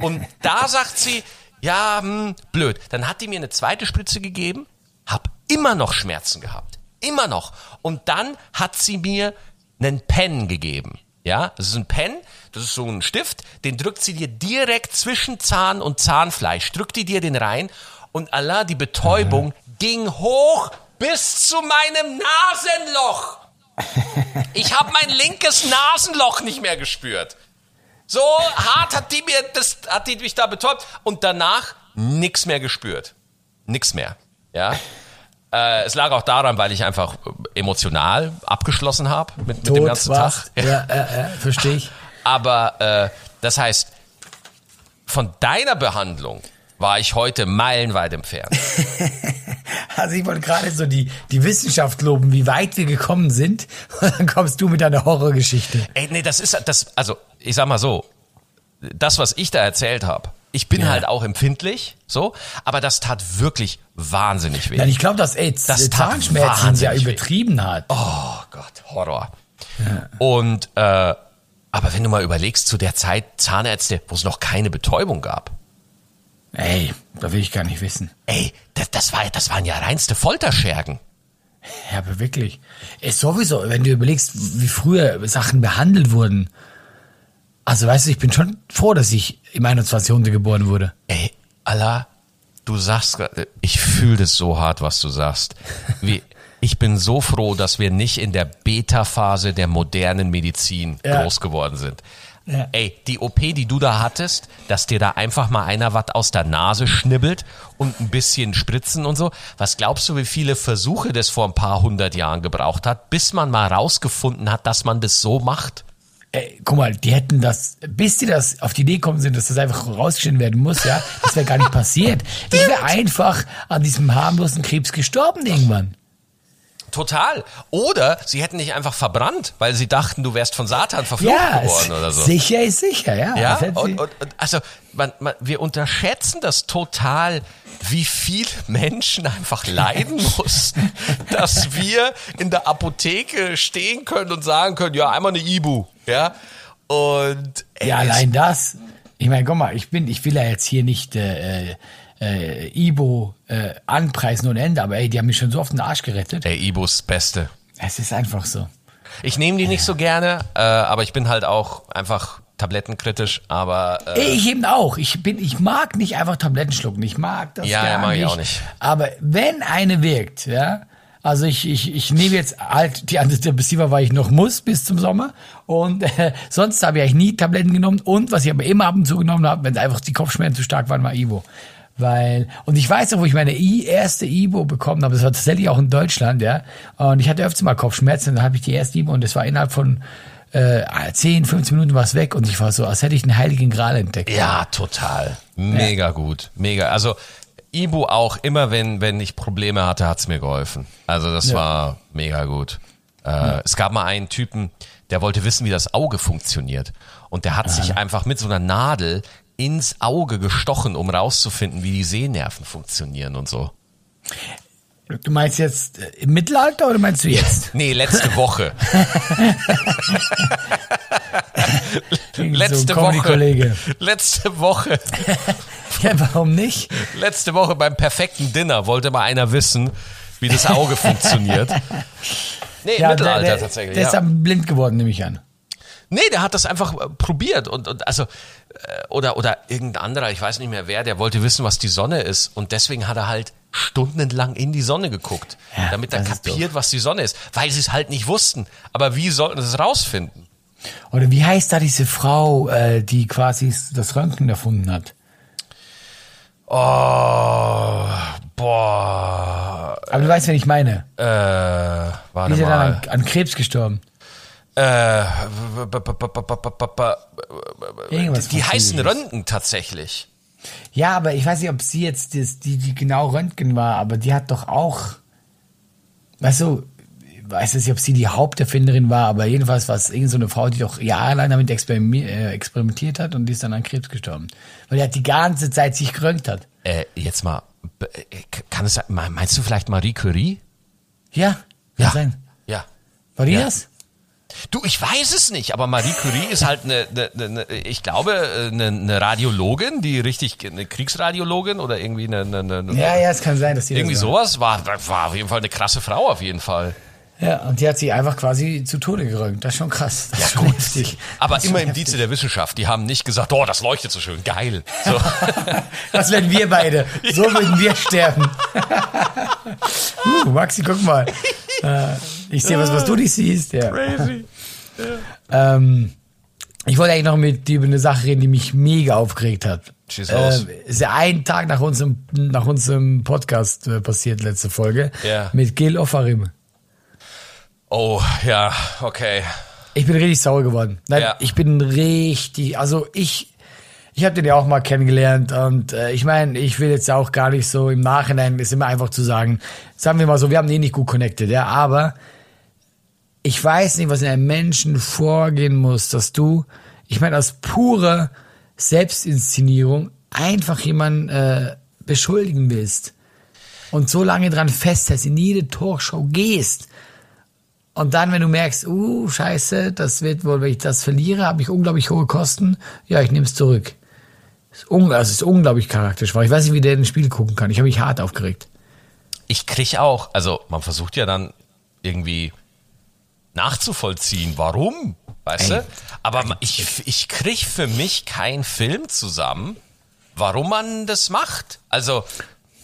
[SPEAKER 1] Und da sagt sie, ja, hm, blöd. Dann hat die mir eine zweite Spritze gegeben, hab immer noch Schmerzen gehabt. Immer noch. Und dann hat sie mir einen Pen gegeben. Ja, das ist ein Pen, das ist so ein Stift, den drückt sie dir direkt zwischen Zahn und Zahnfleisch, drückt die dir den rein und Allah, die Betäubung ging hoch bis zu meinem Nasenloch. Ich habe mein linkes Nasenloch nicht mehr gespürt. So hart hat die mir das hat die mich da betäubt und danach nix mehr gespürt. Nix mehr. Ja? Äh, es lag auch daran, weil ich einfach emotional abgeschlossen habe mit, mit dem ganzen
[SPEAKER 2] was?
[SPEAKER 1] Tag.
[SPEAKER 2] Ja, äh, äh, verstehe ich.
[SPEAKER 1] Aber äh, das heißt, von deiner Behandlung war ich heute meilenweit entfernt.
[SPEAKER 2] Also ich wollte gerade so die, die Wissenschaft loben, wie weit wir gekommen sind. Und dann kommst du mit deiner Horrorgeschichte.
[SPEAKER 1] Ey, nee, das ist das, also ich sag mal so, das, was ich da erzählt habe, ich bin
[SPEAKER 2] Ja.
[SPEAKER 1] halt auch empfindlich, so, aber das tat wirklich wahnsinnig weh.
[SPEAKER 2] Nein, ich glaube, dass ey,
[SPEAKER 1] Das
[SPEAKER 2] Zahnschmerzen ja übertrieben hat.
[SPEAKER 1] Oh Gott, Horror. Und äh, aber wenn du mal überlegst, zu der Zeit Zahnärzte, wo es noch keine Betäubung gab,
[SPEAKER 2] Ey, da will ich gar nicht wissen.
[SPEAKER 1] ey, das, das war, das waren ja reinste Folterschergen.
[SPEAKER 2] Ja, aber wirklich. Ist sowieso, wenn du überlegst, wie früher Sachen behandelt wurden. Also weißt du, ich bin schon froh, dass ich im 21. Jahrhundert geboren wurde.
[SPEAKER 1] Ey, Allah, du sagst, ich fühle das so hart, was du sagst. Wie, ich bin so froh, dass wir nicht in der Beta-Phase der modernen Medizin
[SPEAKER 2] Ja.
[SPEAKER 1] groß geworden sind.
[SPEAKER 2] Ja.
[SPEAKER 1] Ey, die OP, die du da hattest, dass dir da einfach mal einer was aus der Nase schnibbelt und ein bisschen spritzen und so. Was glaubst du, wie viele Versuche das vor ein paar hundert Jahren gebraucht hat, bis man mal rausgefunden hat, dass man das so macht?
[SPEAKER 2] Ey, guck mal, die hätten das, bis die das auf die Idee gekommen sind, dass das einfach rausgeschnitten werden muss, ja, das wäre gar nicht passiert. Ich wäre einfach an diesem harmlosen Krebs gestorben irgendwann.
[SPEAKER 1] Total. Oder sie hätten dich einfach verbrannt, weil sie dachten, du wärst von Satan verflucht
[SPEAKER 2] Ja,
[SPEAKER 1] geworden oder so.
[SPEAKER 2] sicher ist sicher, ja.
[SPEAKER 1] Ja, und, und, also man, man, wir unterschätzen das total, wie viele Menschen einfach leiden mussten, dass wir in der Apotheke stehen können und sagen können, ja, einmal eine Ibu, ja. Und ey,
[SPEAKER 2] Ja, allein das. Ich meine, guck mal, ich bin, ich will ja jetzt hier nicht äh, äh, Ibo äh, anpreisen ohne Ende, aber ey, die haben mich schon so oft den Arsch gerettet.
[SPEAKER 1] Ey, Ibus Beste.
[SPEAKER 2] Es ist einfach so.
[SPEAKER 1] Ich nehme die nicht so gerne, äh, aber ich bin halt auch einfach tablettenkritisch, aber äh,
[SPEAKER 2] Ich eben auch. Ich bin, ich mag nicht einfach Tabletten schlucken. Ich mag das
[SPEAKER 1] Ja,
[SPEAKER 2] gar
[SPEAKER 1] ja, mag ich
[SPEAKER 2] nicht.
[SPEAKER 1] auch nicht.
[SPEAKER 2] Aber wenn eine wirkt, ja, also ich, ich, ich nehme jetzt halt die Antidepressiva, weil ich noch muss bis zum Sommer. Und äh, sonst habe ich eigentlich nie Tabletten genommen. Und was ich aber immer ab und zu genommen habe, wenn einfach die Kopfschmerzen zu stark waren, war Ivo. Weil, und ich weiß noch, wo ich meine erste Ibo bekommen habe, das war tatsächlich auch in Deutschland, ja. Und ich hatte öfter mal Kopfschmerzen, dann habe ich die erste Ibo und das war innerhalb von äh, 10, 15 Minuten war es weg und ich war so, als hätte ich einen heiligen Gral entdeckt.
[SPEAKER 1] Ja, total. Mega gut. Mega. Also Ibu auch immer, wenn, wenn ich Probleme hatte, hat's mir geholfen. Also das
[SPEAKER 2] Ja.
[SPEAKER 1] war mega gut. Äh, Es gab mal einen Typen, der wollte wissen, wie das Auge funktioniert. Und der hat sich einfach mit so einer Nadel ins Auge gestochen, um rauszufinden, wie die Sehnerven funktionieren und so.
[SPEAKER 2] Du meinst jetzt äh, im Mittelalter oder meinst du jetzt?
[SPEAKER 1] Nee, letzte Woche. letzte
[SPEAKER 2] so
[SPEAKER 1] Woche.
[SPEAKER 2] Comedy-Kollege.
[SPEAKER 1] Letzte Woche.
[SPEAKER 2] Ja, warum nicht?
[SPEAKER 1] Letzte Woche beim perfekten Dinner wollte mal einer wissen, wie das Auge funktioniert. Nee,
[SPEAKER 2] Ja,
[SPEAKER 1] Mittelalter
[SPEAKER 2] der, der,
[SPEAKER 1] tatsächlich.
[SPEAKER 2] Der ist
[SPEAKER 1] ja.
[SPEAKER 2] dann blind geworden, nehme ich an.
[SPEAKER 1] Nee, der hat das einfach äh, probiert und, und also äh, oder oder irgendein anderer, ich weiß nicht mehr wer, der wollte wissen, was die Sonne ist und deswegen hat er halt stundenlang in die Sonne geguckt,
[SPEAKER 2] Ja,
[SPEAKER 1] damit er kapiert, was die Sonne ist, weil sie es halt nicht wussten. Aber wie sollten sie es rausfinden?
[SPEAKER 2] Oder wie heißt da diese Frau, äh, die quasi das Röntgen erfunden hat?
[SPEAKER 1] Oh, boah,
[SPEAKER 2] Aber du weißt, wen ich meine.
[SPEAKER 1] äh,
[SPEAKER 2] Die
[SPEAKER 1] warte
[SPEAKER 2] ist ja
[SPEAKER 1] mal.
[SPEAKER 2] dann an, an Krebs gestorben.
[SPEAKER 1] Äh, die heißen. Röntgen tatsächlich.
[SPEAKER 2] Ja, aber ich weiß nicht, ob sie jetzt das, die, die genau Röntgen war, aber die hat doch auch, weißt du, ich weiß nicht, ob sie die Haupterfinderin war, aber jedenfalls war es irgendeine so eine Frau, die doch jahrelang damit äh, experimentiert hat und die ist dann an Krebs gestorben. Weil die hat die ganze Zeit sich gerönt hat.
[SPEAKER 1] Äh, jetzt mal, äh, kann es sein, meinst du vielleicht Marie Curie?
[SPEAKER 2] Ja, kann sein.
[SPEAKER 1] Ja.
[SPEAKER 2] War die
[SPEAKER 1] Ja.
[SPEAKER 2] das?
[SPEAKER 1] Du, ich weiß es nicht, aber Marie Curie ist halt eine, eine, eine ich glaube, eine, eine Radiologin, die richtig, eine Kriegsradiologin oder irgendwie eine, eine,
[SPEAKER 2] Ja, ja, es kann sein, dass die
[SPEAKER 1] irgendwie
[SPEAKER 2] das
[SPEAKER 1] sowas war, war auf jeden Fall eine krasse Frau auf jeden Fall.
[SPEAKER 2] Ja, und die hat sich einfach quasi zu Tode gerönt. Das ist schon krass. Das ist schon heftig.
[SPEAKER 1] Aber immer im Dienste der Wissenschaft. Die haben nicht gesagt, oh, das leuchtet so schön, geil. So.
[SPEAKER 2] Das wären wir beide. So würden wir sterben. uh, Maxi, guck mal. Ich sehe was, was du nicht siehst. Ja.
[SPEAKER 1] Crazy.
[SPEAKER 2] Ähm, ich wollte eigentlich noch mit dir über eine Sache reden, die mich mega aufgeregt hat.
[SPEAKER 1] Schieß los.
[SPEAKER 2] Äh, ist ja ein Tag nach unserem, nach unserem Podcast äh, passiert, letzte Folge.
[SPEAKER 1] Ja.
[SPEAKER 2] Mit Gil Offarim.
[SPEAKER 1] Oh, ja, okay.
[SPEAKER 2] Ich bin richtig sauer geworden. Nein,
[SPEAKER 1] Ja.
[SPEAKER 2] ich bin richtig, also ich, ich habe den ja auch mal kennengelernt und äh, ich meine, ich will jetzt auch gar nicht so im Nachhinein, ist immer einfach zu sagen, sagen wir mal so, wir haben eh nicht gut connected, ja, aber ich weiß nicht, was in einem Menschen vorgehen muss, dass du, ich meine, aus purer Selbstinszenierung einfach jemanden äh, beschuldigen willst und so lange dran festhältst, in jede Talkshow gehst und dann, wenn du merkst, uh, scheiße, das wird wohl, wenn ich das verliere, habe ich unglaublich hohe Kosten, ja, ich nehme es zurück. Ist un also ist unglaublich charakterisch, weil ich weiß nicht, wie der in ein Spiel gucken kann. Ich habe mich hart aufgeregt.
[SPEAKER 1] Ich krieg auch, also man versucht ja dann irgendwie nachzuvollziehen, warum, weißt
[SPEAKER 2] Ey.
[SPEAKER 1] du? Aber ich, ich krieg für mich keinen Film zusammen, warum man das macht. Also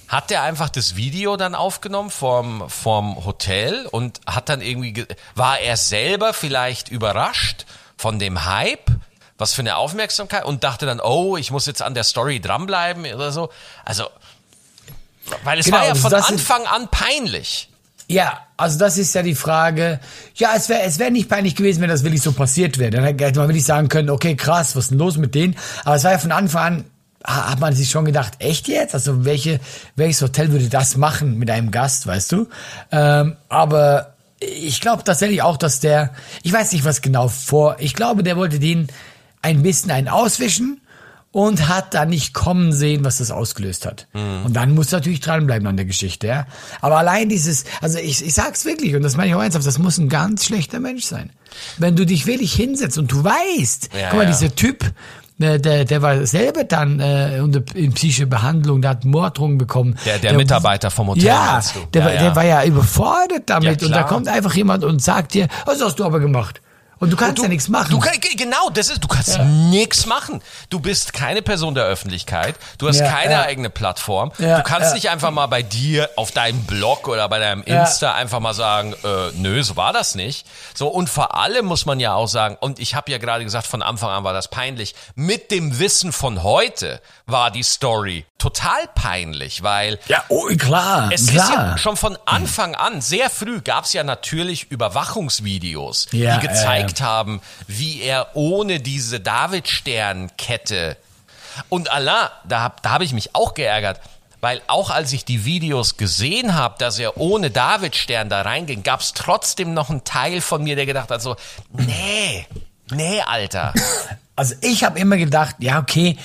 [SPEAKER 1] hat der einfach das Video dann aufgenommen vom, vom Hotel und hat dann irgendwie, ge- war er selber vielleicht überrascht von dem Hype? Was für eine Aufmerksamkeit und dachte dann, oh, ich muss jetzt an der Story dranbleiben oder so. Also, weil es
[SPEAKER 2] Genau,
[SPEAKER 1] war ja von Anfang an peinlich.
[SPEAKER 2] Ja, also das ist ja die Frage. Ja, es wäre es wär nicht peinlich gewesen, wenn das wirklich so passiert wäre. Dann hätte man wirklich sagen können, okay, krass, was ist denn los mit denen? Aber es war ja von Anfang an, ha- hat man sich schon gedacht, echt jetzt? Also welche, welches Hotel würde das machen mit einem Gast, weißt du? Ähm, aber ich glaube tatsächlich auch, dass der, ich weiß nicht, was genau vor, ich glaube, der wollte den ein bisschen einen auswischen und hat da nicht kommen sehen, was das ausgelöst hat. Und dann muss natürlich dranbleiben an der Geschichte, ja. Aber allein dieses, also ich, ich sag's wirklich, und das meine ich auch ernsthaft, das muss ein ganz schlechter Mensch sein. Wenn du dich wirklich hinsetzt und du weißt,
[SPEAKER 1] Ja,
[SPEAKER 2] guck mal,
[SPEAKER 1] ja.
[SPEAKER 2] dieser Typ, äh, der, der war selber dann äh, in psychische Behandlung, der hat Morddrohungen bekommen.
[SPEAKER 1] Der- der Mitarbeiter vom Hotel,
[SPEAKER 2] Ja, der,
[SPEAKER 1] Ja,
[SPEAKER 2] war-
[SPEAKER 1] ja.
[SPEAKER 2] der war ja überfordert damit.
[SPEAKER 1] Ja,
[SPEAKER 2] und da kommt einfach jemand und sagt dir, was hast du aber gemacht? Und du kannst ja nichts machen.
[SPEAKER 1] Du kann, genau, das ist, du kannst nichts machen. Du bist keine Person der Öffentlichkeit. Du hast
[SPEAKER 2] Ja,
[SPEAKER 1] keine
[SPEAKER 2] ja.
[SPEAKER 1] eigene Plattform.
[SPEAKER 2] Ja,
[SPEAKER 1] du kannst
[SPEAKER 2] ja.
[SPEAKER 1] nicht einfach mal bei dir auf deinem Blog oder bei deinem
[SPEAKER 2] Ja.
[SPEAKER 1] Insta einfach mal sagen, äh, nö, so war das nicht. So und vor allem muss man ja auch sagen, und ich habe ja gerade gesagt, von Anfang an war das peinlich. Mit dem Wissen von heute war die Story total peinlich, weil
[SPEAKER 2] ja, oh, klar,
[SPEAKER 1] es
[SPEAKER 2] klar.
[SPEAKER 1] ist ja schon von Anfang an, sehr früh gab es ja natürlich Überwachungsvideos,
[SPEAKER 2] Ja,
[SPEAKER 1] die gezeigt haben, wie er ohne diese David-Stern-Kette und Allah, da habe da hab ich mich auch geärgert, weil auch als ich die Videos gesehen habe, dass er ohne David-Stern da reinging, gab es trotzdem noch einen Teil von mir, der gedacht hat so, nee, nee, Alter.
[SPEAKER 2] Also ich habe immer gedacht, ja, okay,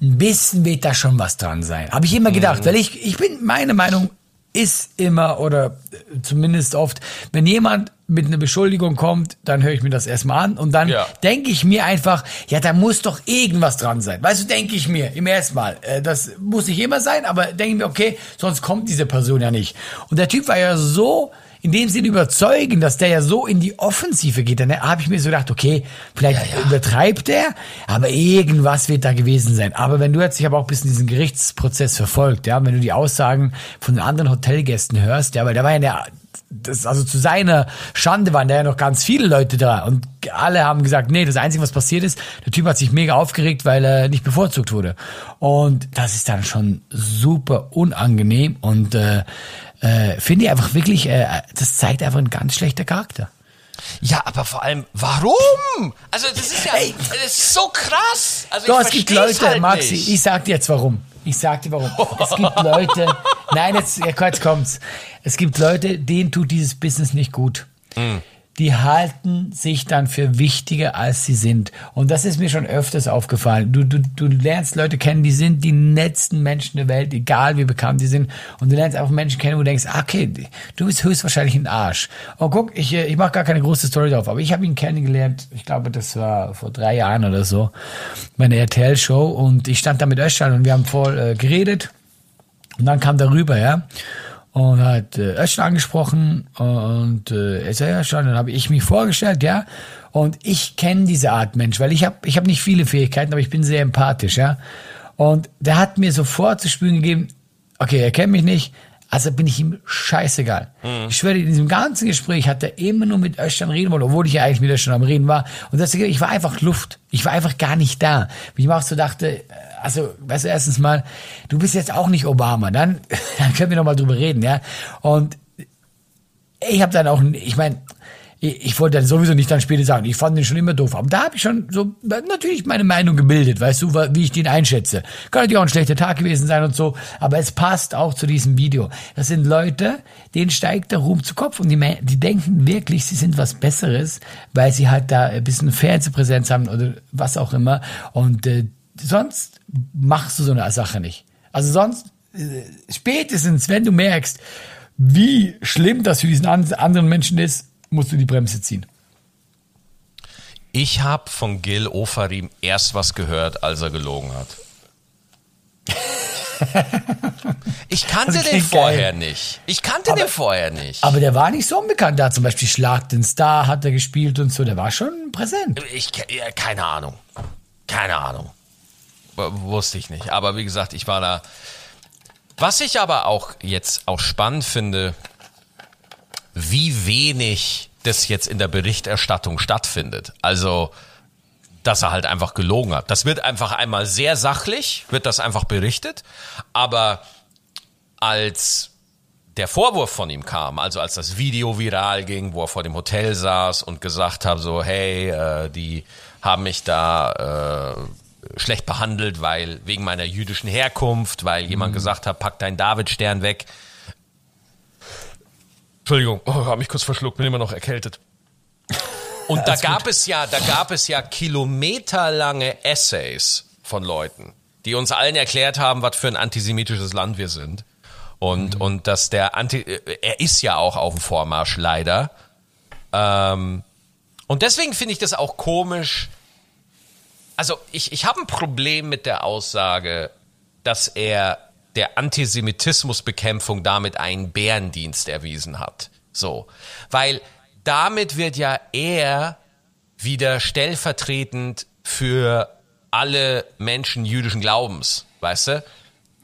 [SPEAKER 2] ein bisschen wird da schon was dran sein. Habe ich immer
[SPEAKER 1] Mhm.
[SPEAKER 2] gedacht, weil ich, ich bin, meine Meinung ist immer, oder äh, zumindest oft, wenn jemand mit einer Beschuldigung kommt, dann höre ich mir das erstmal an und dann
[SPEAKER 1] Ja.
[SPEAKER 2] denke ich mir einfach, ja, da muss doch irgendwas dran sein. Weißt du, denke ich mir im ersten Mal. Äh, das muss nicht immer sein, aber denke ich mir, okay, sonst kommt diese Person ja nicht. Und der Typ war ja so in dem Sinne überzeugend, dass der ja so in die Offensive geht. Dann habe ich mir so gedacht, okay, vielleicht übertreibt er, aber irgendwas wird da gewesen sein. Aber wenn du jetzt, ich habe auch ein bisschen diesen Gerichtsprozess verfolgt, ja, wenn du die Aussagen von den anderen Hotelgästen hörst, ja, weil da war ja der, das, also zu seiner Schande waren da ja noch ganz viele Leute da und alle haben gesagt, nee, das Einzige, was passiert ist, der Typ hat sich mega aufgeregt, weil er nicht bevorzugt wurde. Und das ist dann schon super unangenehm und äh, äh, finde ich einfach wirklich, äh, das zeigt einfach ein ganz schlechter Charakter.
[SPEAKER 1] Ja, aber vor allem, warum? Also das ist ja,
[SPEAKER 2] Ey.
[SPEAKER 1] das ist so krass. Also
[SPEAKER 2] Doch,
[SPEAKER 1] ich
[SPEAKER 2] es gibt Leute,
[SPEAKER 1] halt
[SPEAKER 2] Maxi,
[SPEAKER 1] nicht.
[SPEAKER 2] ich sag dir jetzt warum. Ich sag dir warum. Es gibt Leute, nein, jetzt, ja, jetzt kommt's. Es gibt Leute, denen tut dieses Business nicht gut.
[SPEAKER 1] Hm.
[SPEAKER 2] Die halten sich dann für wichtiger, als sie sind. Und das ist mir schon öfters aufgefallen. Du, du, du lernst Leute kennen, die sind die nettsten Menschen der Welt, egal wie bekannt die sind. Und du lernst auch Menschen kennen, wo du denkst, ah, okay, du bist höchstwahrscheinlich ein Arsch. Und guck, ich, äh, ich mache gar keine große Story drauf, aber ich habe ihn kennengelernt, ich glaube, das war vor drei Jahren oder so, meine RTL-Show. Und ich stand da mit Öschan und wir haben voll äh, geredet. Und dann kam der rüber, ja. Und hat äh, Öschan angesprochen und äh, er sagt ja schon, dann habe ich mich vorgestellt, ja. Und ich kenne diese Art Mensch, weil ich habe ich hab nicht viele Fähigkeiten, aber ich bin sehr empathisch, ja. Und der hat mir sofort zu spüren gegeben, okay, er kennt mich nicht, also bin ich ihm scheißegal. Ich schwöre, in diesem ganzen Gespräch hat er immer nur mit Östern reden wollen, obwohl ich ja eigentlich mit Östern am Reden war. Und deswegen, ich war einfach Luft. Ich war einfach gar nicht da. Wie ich mir auch so dachte, also, weißt du, erstens mal, du bist jetzt auch nicht Obama, dann, dann können wir noch mal drüber reden, ja. Und ich habe dann auch, ich meine, ich, ich wollte dann sowieso nicht dann später sagen, ich fand den schon immer doof. Aber da habe ich schon so natürlich meine Meinung gebildet, weißt du, wie ich den einschätze. Kann natürlich auch ein schlechter Tag gewesen sein und so, aber es passt auch zu diesem Video. Das sind Leute, denen steigt der Ruhm zu Kopf und die, die denken wirklich, sie sind was Besseres, weil sie halt da ein bisschen Fernsehpräsenz haben oder was auch immer. Und äh, sonst machst du so eine Sache nicht. Also sonst, äh, spätestens, wenn du merkst, wie schlimm das für diesen an- anderen Menschen ist, musst du die Bremse ziehen.
[SPEAKER 1] Ich habe von Gil Ofarim erst was gehört, als er gelogen hat. Ich kannte
[SPEAKER 2] Das
[SPEAKER 1] den vorher
[SPEAKER 2] geil.
[SPEAKER 1] nicht. Ich kannte
[SPEAKER 2] Aber-
[SPEAKER 1] den vorher nicht.
[SPEAKER 2] Aber der war nicht so unbekannt. Da hat zum Beispiel Schlag den Star hat er gespielt und so. Der war schon präsent.
[SPEAKER 1] Ich, keine Ahnung. Keine Ahnung. Wusste ich nicht. Aber wie gesagt, ich war da. Was ich aber auch jetzt auch spannend finde, wie wenig das jetzt in der Berichterstattung stattfindet. Also, dass er halt einfach gelogen hat. Das wird einfach einmal sehr sachlich, wird das einfach berichtet. Aber als der Vorwurf von ihm kam, also als das Video viral ging, wo er vor dem Hotel saß und gesagt hat, so, hey, äh, die haben mich da äh, schlecht behandelt, weil wegen meiner jüdischen Herkunft, weil jemand gesagt hat, pack deinen Davidstern weg. Entschuldigung, oh, habe mich kurz verschluckt, bin immer noch erkältet. Und da gab es ja, da gab es ja kilometerlange Essays von Leuten, die uns allen erklärt haben, was für ein antisemitisches Land wir sind. Und, und dass der Anti, er ist ja auch auf dem Vormarsch, leider. Ähm, und deswegen finde ich das auch komisch. Also ich, ich habe ein Problem mit der Aussage, dass er der Antisemitismusbekämpfung damit einen Bärendienst erwiesen hat. So. Weil damit wird ja er wieder stellvertretend für alle Menschen jüdischen Glaubens, weißt du?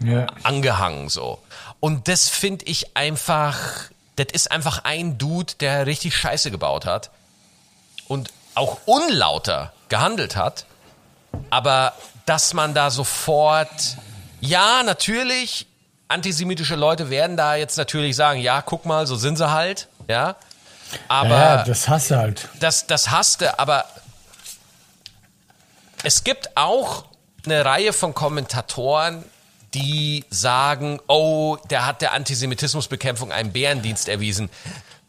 [SPEAKER 2] Ja.
[SPEAKER 1] angehangen so. Und das finde ich einfach, das ist einfach ein Dude, der richtig Scheiße gebaut hat und auch unlauter gehandelt hat, aber dass man da sofort, ja, natürlich, antisemitische Leute werden da jetzt natürlich sagen, ja, guck mal, so sind sie halt, ja, aber
[SPEAKER 2] ja, das hast du halt.
[SPEAKER 1] das, das hasste, aber es gibt auch eine Reihe von Kommentatoren, die sagen, oh, der hat der Antisemitismusbekämpfung einen Bärendienst erwiesen.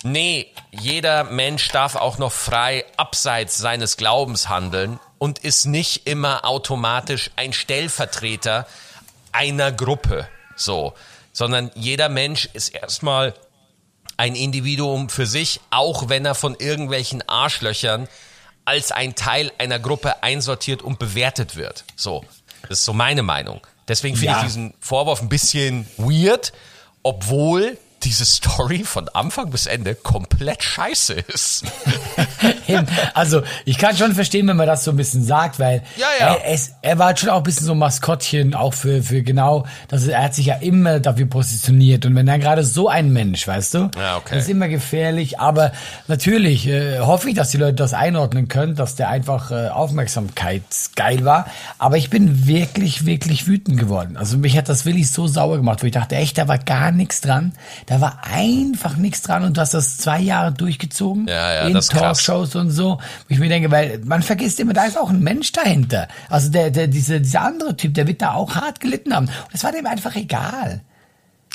[SPEAKER 1] Nee, jeder Mensch darf auch noch frei abseits seines Glaubens handeln und ist nicht immer automatisch ein Stellvertreter einer Gruppe, so, sondern jeder Mensch ist erstmal ein Individuum für sich, auch wenn er von irgendwelchen Arschlöchern als ein Teil einer Gruppe einsortiert und bewertet wird. So, das ist so meine Meinung. Deswegen finde
[SPEAKER 2] Ja.
[SPEAKER 1] ich diesen Vorwurf ein bisschen weird, obwohl diese Story von Anfang bis Ende komplett scheiße ist.
[SPEAKER 2] Also, ich kann schon verstehen, wenn man das so ein bisschen sagt, weil
[SPEAKER 1] Ja, ja.
[SPEAKER 2] Er, es, er war halt schon auch ein bisschen so ein Maskottchen, auch für, für genau, dass er, hat sich ja immer dafür positioniert. Und wenn dann gerade so ein Mensch, weißt du,
[SPEAKER 1] Ja, okay.
[SPEAKER 2] das ist immer gefährlich. Aber natürlich äh, hoffe ich, dass die Leute das einordnen können, dass der einfach äh, aufmerksamkeitsgeil war. Aber ich bin wirklich, wirklich wütend geworden. Also mich hat das wirklich so sauer gemacht, wo ich dachte, echt, da war gar nichts dran. Da Da war einfach nichts dran und du hast das zwei Jahre durchgezogen
[SPEAKER 1] Ja, ja,
[SPEAKER 2] in. Talkshows und so. Wo ich mir denke, weil man vergisst immer, da ist auch ein Mensch dahinter. Also der, der, dieser, dieser andere Typ, der wird da auch hart gelitten haben. Und das war dem einfach egal.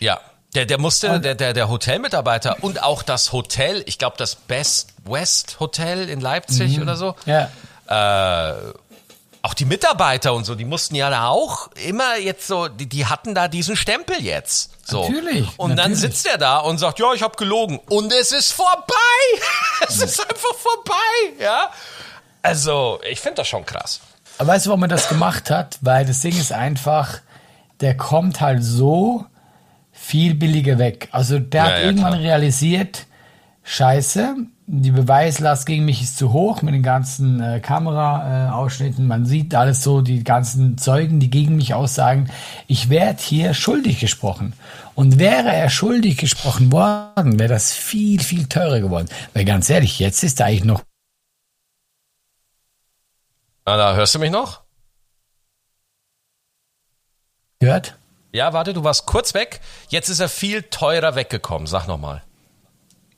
[SPEAKER 1] Ja. Der, der musste, der, der, der Hotelmitarbeiter und auch das Hotel, ich glaube das Best West Hotel in Leipzig
[SPEAKER 2] Mhm.
[SPEAKER 1] oder so,
[SPEAKER 2] Ja.
[SPEAKER 1] Auch die Mitarbeiter und so, die mussten ja da auch immer jetzt so, die, die hatten da diesen Stempel jetzt. So.
[SPEAKER 2] Natürlich,
[SPEAKER 1] Und dann
[SPEAKER 2] natürlich.
[SPEAKER 1] sitzt er da und sagt, ja, ich habe gelogen. Und es ist vorbei. es ist einfach vorbei, ja. Also, ich finde das schon krass.
[SPEAKER 2] Aber weißt du, warum er das gemacht hat? Weil das Ding ist einfach, der kommt halt so viel billiger weg. Also der
[SPEAKER 1] Ja,
[SPEAKER 2] hat
[SPEAKER 1] ja,
[SPEAKER 2] irgendwann
[SPEAKER 1] klar.
[SPEAKER 2] realisiert, scheiße, die Beweislast gegen mich ist zu hoch mit den ganzen äh, Kameraausschnitten. Äh. Man sieht alles so, die ganzen Zeugen, die gegen mich aussagen. Ich werde hier schuldig gesprochen. Und wäre er schuldig gesprochen worden, wäre das viel, viel teurer geworden. Weil ganz ehrlich, jetzt ist er eigentlich noch
[SPEAKER 1] Na, da hörst du mich noch?
[SPEAKER 2] gehört.
[SPEAKER 1] Ja, warte, du warst kurz weg. Jetzt ist er viel teurer weggekommen. Sag nochmal.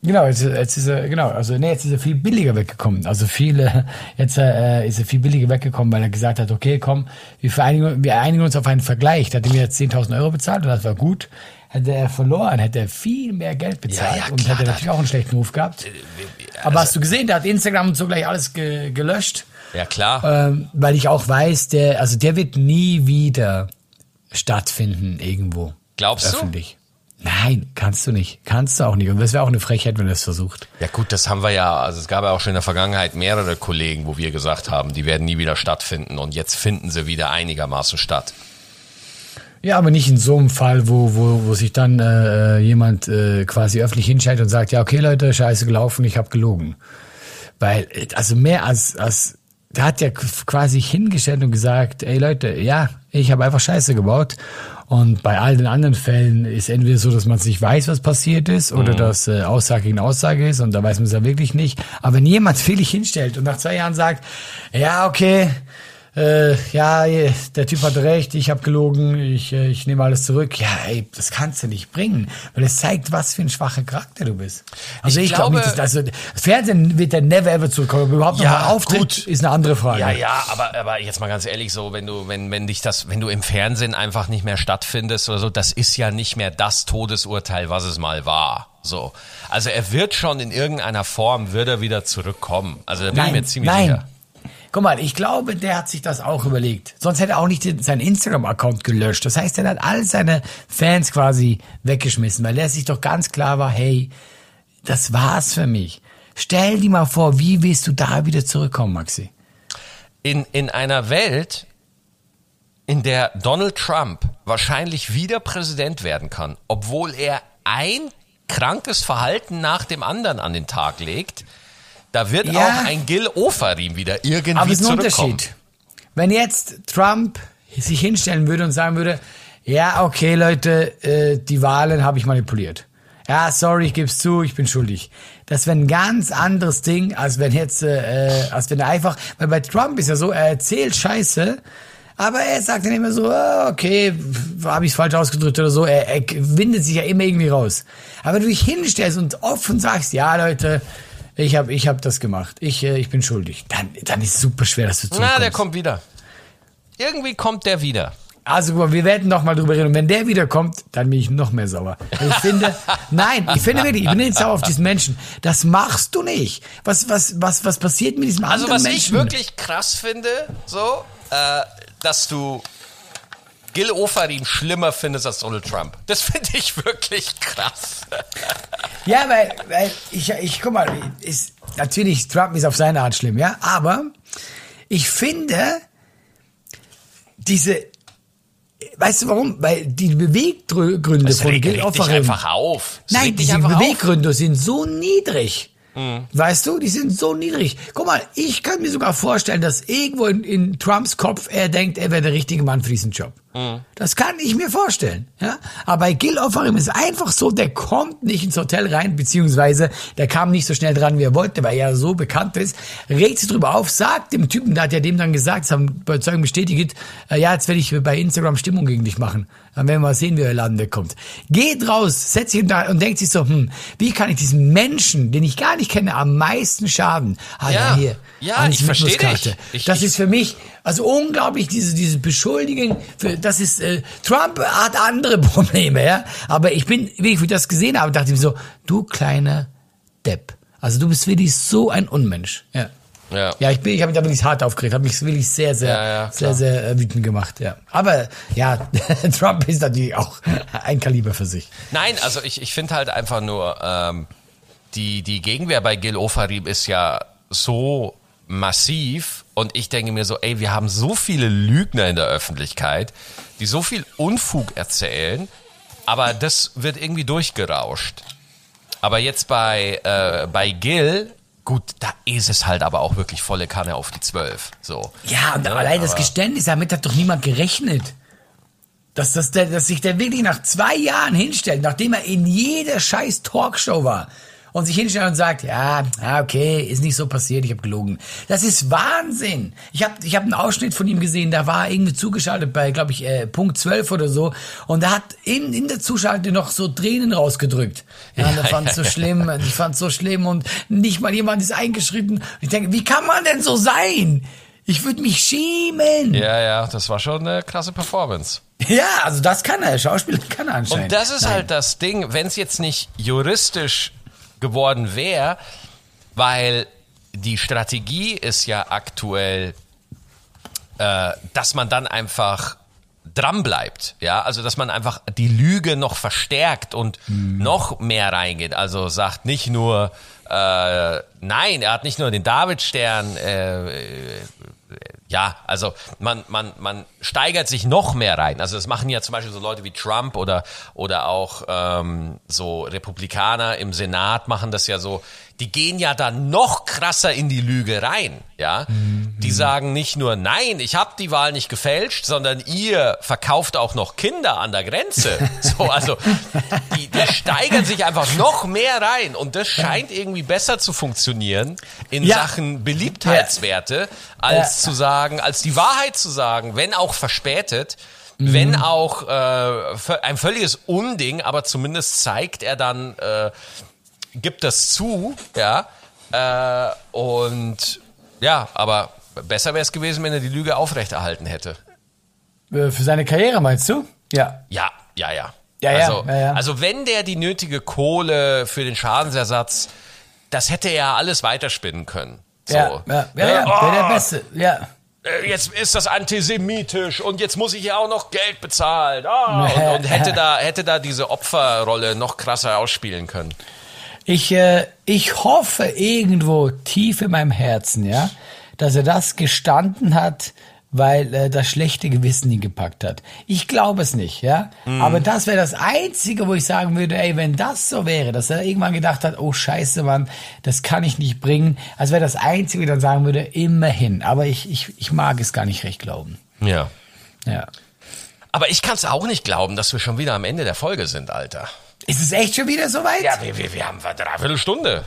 [SPEAKER 2] Genau, jetzt, jetzt ist er, genau, also nee, jetzt ist er viel billiger weggekommen. Also viel, äh, jetzt äh, ist er viel billiger weggekommen, weil er gesagt hat, okay, komm, wir, vereinigen, wir einigen uns auf einen Vergleich. Da hat er mir jetzt 10.000 Euro bezahlt und das war gut. Hätte er verloren, hätte er viel mehr Geld bezahlt
[SPEAKER 1] Ja, ja,
[SPEAKER 2] und hätte natürlich auch einen schlechten Ruf gehabt. Aber hast du gesehen, der hat Instagram und so gleich alles ge gelöscht,
[SPEAKER 1] Ja, klar.
[SPEAKER 2] ähm, weil ich auch weiß, der, also der wird nie wieder stattfinden irgendwo.
[SPEAKER 1] Glaubst du?
[SPEAKER 2] Nein, kannst du nicht. Kannst du auch nicht. Und das wäre auch eine Frechheit, wenn er es versucht.
[SPEAKER 1] Ja gut, das haben wir ja, also es gab ja auch schon in der Vergangenheit mehrere Kollegen, wo wir gesagt haben, die werden nie wieder stattfinden und jetzt finden sie wieder einigermaßen statt.
[SPEAKER 2] Ja, aber nicht in so einem Fall, wo, wo, wo sich dann äh, jemand äh, quasi öffentlich hinstellt und sagt, ja, okay Leute, scheiße gelaufen, ich habe gelogen. Weil, äh, also mehr als, als der hat ja quasi hingestellt und gesagt, ey Leute, ja, ich habe einfach Scheiße gebaut. Und bei all den anderen Fällen ist entweder so, dass man es nicht weiß, was passiert ist, oder dass äh, Aussage gegen Aussage ist, und da weiß man es ja wirklich nicht. Aber wenn jemand willig hinstellt und nach zwei Jahren sagt, ja, okay, äh, ja, der Typ hat recht, ich habe gelogen, ich, äh, ich nehme alles zurück. Ja, ey, das kannst du nicht bringen, weil es zeigt, was für ein schwacher Charakter du bist. Also
[SPEAKER 1] Ich
[SPEAKER 2] ich, glaube
[SPEAKER 1] glaube-
[SPEAKER 2] nicht, dass, also das Fernsehen wird dann never ever zurückkommen. Ob überhaupt
[SPEAKER 1] Ja,
[SPEAKER 2] noch mal auftritt,
[SPEAKER 1] gut.
[SPEAKER 2] ist eine andere Frage.
[SPEAKER 1] Ja, ja, aber, aber jetzt mal ganz ehrlich so, wenn du, wenn, wenn dich das, wenn du im Fernsehen einfach nicht mehr stattfindest oder so, das ist ja nicht mehr das Todesurteil, was es mal war. So. Also er wird schon in irgendeiner Form, wird er wieder zurückkommen. Also da bin ich mir ziemlich
[SPEAKER 2] nein.
[SPEAKER 1] sicher.
[SPEAKER 2] Guck mal, ich glaube, der hat sich das auch überlegt. Sonst hätte er auch nicht den- seinen Instagram-Account gelöscht. Das heißt, er hat all seine Fans quasi weggeschmissen, weil er sich doch ganz klar war, hey, das war's für mich. Stell dir mal vor, wie willst du da wieder zurückkommen, Maxi?
[SPEAKER 1] in, in einer Welt, in der Donald Trump wahrscheinlich wieder Präsident werden kann, obwohl er ein krankes Verhalten nach dem anderen an den Tag legt, da wird
[SPEAKER 2] Ja.
[SPEAKER 1] auch ein Gil Ofarim wieder irgendwie
[SPEAKER 2] Aber es ist ein. Unterschied. Wenn jetzt Trump sich hinstellen würde und sagen würde, ja, okay, Leute, äh, die Wahlen habe ich manipuliert. Ja, sorry, ich gebe es zu, ich bin schuldig. Das wäre ein ganz anderes Ding, als wenn jetzt, äh, als wenn er einfach, weil bei Trump ist ja so, er erzählt Scheiße, aber er sagt dann immer so, ah, okay, habe ich es falsch ausgedrückt oder so. Er, er windet sich ja immer irgendwie raus. Aber wenn du dich hinstellst und offen sagst, ja, Leute, ich habe ich hab das gemacht, ich, äh, ich bin schuldig, dann, dann ist es super schwer, dass du
[SPEAKER 1] Na,
[SPEAKER 2] zurückkommst.
[SPEAKER 1] der kommt wieder. Irgendwie kommt der wieder.
[SPEAKER 2] Also guck mal, wir werden noch mal drüber reden. Und wenn der wiederkommt, dann bin ich noch mehr sauer. Ich finde, nein, ich finde wirklich, ich bin nicht sauer auf diesen Menschen. Das machst du nicht. Was, was, was, was passiert mit diesem
[SPEAKER 1] Also
[SPEAKER 2] anderen
[SPEAKER 1] was
[SPEAKER 2] Menschen?
[SPEAKER 1] ich wirklich krass finde, so, äh, dass du Gil Ofarim schlimmer findest als Donald Trump. Das finde ich wirklich krass.
[SPEAKER 2] Ja, weil, weil ich, ich guck mal, ist, natürlich, Trump ist auf seine Art schlimm, ja, aber ich finde, diese, weißt du warum? Weil die Beweggründe
[SPEAKER 1] Das
[SPEAKER 2] von Gil Offarim,
[SPEAKER 1] einfach auf. Das
[SPEAKER 2] nein, diese
[SPEAKER 1] einfach auf.
[SPEAKER 2] Beweggründe sind so niedrig.
[SPEAKER 1] Mhm.
[SPEAKER 2] Weißt du, die sind so niedrig. Guck mal, ich kann mir sogar vorstellen, dass irgendwo in, in Trumps Kopf er denkt, er wäre der richtige Mann für diesen Job. Das kann ich mir vorstellen. Ja? Aber bei Gil Ofarim ist einfach so, der kommt nicht ins Hotel rein, beziehungsweise der kam nicht so schnell dran, wie er wollte, weil er ja so bekannt ist, regt sich drüber auf, sagt dem Typen, der hat ja dem dann gesagt, das haben Überzeugung bestätigt, äh, ja, jetzt werde ich bei Instagram Stimmung gegen dich machen. Dann werden wir mal sehen, wie der Laden wegkommt. Geht raus, setzt sich da und denkt sich so, hm, wie kann ich diesen Menschen, den ich gar nicht kenne, am meisten schaden? Ah, ja,
[SPEAKER 1] Ja.
[SPEAKER 2] hier.
[SPEAKER 1] Ja, ich versteh
[SPEAKER 2] Mitmuskarte.
[SPEAKER 1] dich. Ich-
[SPEAKER 2] das
[SPEAKER 1] ich-
[SPEAKER 2] ist für mich, also unglaublich, diese, diese Beschuldigung, für, das ist, äh, Trump hat andere Probleme, ja. Aber ich bin, wie ich das gesehen habe, dachte ich mir so, du kleiner Depp. Also du bist wirklich so ein Unmensch, ja.
[SPEAKER 1] Ja.
[SPEAKER 2] Ja, ich bin, ich habe mich da wirklich hart aufgeregt, habe mich wirklich sehr, sehr,
[SPEAKER 1] Ja, ja,
[SPEAKER 2] sehr, sehr äh, wütend gemacht, ja. Aber ja, Trump ist natürlich auch ein Kaliber für sich.
[SPEAKER 1] Nein, also ich, ich finde halt einfach nur, ähm, die, die Gegenwehr bei Gil Ofarim ist ja so massiv und ich denke mir so, ey, wir haben so viele Lügner in der Öffentlichkeit, die so viel Unfug erzählen, aber das wird irgendwie durchgerauscht. Aber jetzt bei, äh, bei Gil, gut, da ist es halt aber auch wirklich volle Kanne auf die Zwölf. So.
[SPEAKER 2] Ja, und allein das Geständnis, damit hat doch niemand gerechnet. Dass, dass, der, dass sich der wirklich nach zwei Jahren hinstellt, nachdem er in jeder scheiß Talkshow war und sich hinstellt und sagt, ja, ah, okay, ist nicht so passiert, ich habe gelogen. Das ist Wahnsinn. Ich habe ich hab einen Ausschnitt von ihm gesehen, da war er irgendwie zugeschaltet bei, glaube ich, äh, Punkt 12 oder so und er hat in, in der Zuschalte noch so Tränen rausgedrückt. Ja, und er fand es so schlimm, ich fand es so schlimm und nicht mal jemand ist eingeschritten. Und ich denke, wie kann man denn so sein? Ich würde mich schämen.
[SPEAKER 1] Ja, ja, das war schon eine krasse Performance.
[SPEAKER 2] Ja, also das kann er. Schauspieler kann er anscheinend.
[SPEAKER 1] Und das ist halt das Ding, wenn es jetzt nicht juristisch geworden wäre, weil die Strategie ist ja aktuell, äh, dass man dann einfach dran bleibt, ja, also dass man einfach die Lüge noch verstärkt und noch mehr reingeht, also sagt nicht nur, äh, nein, er hat nicht nur den Davidstern, äh, ja, also man, man, man steigert sich noch mehr rein. Also das machen ja zum Beispiel so Leute wie Trump oder, oder auch ähm, so Republikaner im Senat machen das ja so. Die gehen ja dann noch krasser in die Lüge rein, ja. Die sagen nicht nur, nein, ich habe die Wahl nicht gefälscht, sondern ihr verkauft auch noch Kinder an der Grenze. So, also die, die steigern sich einfach noch mehr rein und das scheint irgendwie besser zu funktionieren in
[SPEAKER 2] Ja.
[SPEAKER 1] Sachen Beliebtheitswerte, als
[SPEAKER 2] Ja.
[SPEAKER 1] zu sagen, als die Wahrheit zu sagen, wenn auch verspätet, wenn auch äh, ein völliges Unding, aber zumindest zeigt er dann, äh, gibt das zu, ja, äh, und ja, aber besser wäre es gewesen, wenn er die Lüge aufrechterhalten hätte.
[SPEAKER 2] Äh, Für seine Karriere meinst du? Ja.
[SPEAKER 1] Ja, ja, ja.
[SPEAKER 2] Ja,
[SPEAKER 1] also,
[SPEAKER 2] ja, ja.
[SPEAKER 1] also wenn der die nötige Kohle für den Schadensersatz, das hätte er alles weiterspinnen können. So.
[SPEAKER 2] Ja, ja, ja, ja.
[SPEAKER 1] Oh,
[SPEAKER 2] Der, der Beste. Ja.
[SPEAKER 1] äh, jetzt ist das antisemitisch und jetzt muss ich ja auch noch Geld bezahlen. Ah,
[SPEAKER 2] Ja.
[SPEAKER 1] und, und hätte da hätte da diese Opferrolle noch krasser ausspielen können.
[SPEAKER 2] Ich, äh, ich hoffe irgendwo tief in meinem Herzen, ja, dass er das gestanden hat, weil äh, das schlechte Gewissen ihn gepackt hat. Ich glaube es nicht, ja. Aber das wäre das Einzige, wo ich sagen würde, ey, wenn das so wäre, dass er irgendwann gedacht hat, oh Scheiße, Mann, das kann ich nicht bringen. Also wäre das Einzige, wo ich dann sagen würde, immerhin. Aber ich, ich, ich mag es gar nicht recht glauben.
[SPEAKER 1] Ja.
[SPEAKER 2] Ja.
[SPEAKER 1] Aber ich kann es auch nicht glauben, dass wir schon wieder am Ende der Folge sind, Alter.
[SPEAKER 2] Ist es echt schon wieder soweit?
[SPEAKER 1] Ja, wir, wir, wir haben eine Dreiviertelstunde.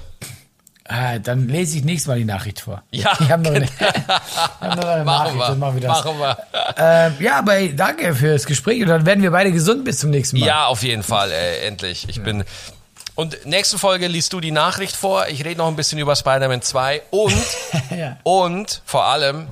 [SPEAKER 2] Ah, dann lese ich nächstes Mal die Nachricht vor.
[SPEAKER 1] Ja,
[SPEAKER 2] ich habe noch eine, ich hab noch eine
[SPEAKER 1] Machen
[SPEAKER 2] Nachricht.
[SPEAKER 1] wir.
[SPEAKER 2] wir.
[SPEAKER 1] Machen wir.
[SPEAKER 2] Ähm, ja, aber ey, danke fürs Gespräch und dann werden wir beide gesund bis zum nächsten Mal.
[SPEAKER 1] Ja, auf jeden Fall, äh, endlich. Ich bin. Und nächste Folge liest du die Nachricht vor. Ich rede noch ein bisschen über Spider-Man 2 und,
[SPEAKER 2] Ja.
[SPEAKER 1] und vor allem,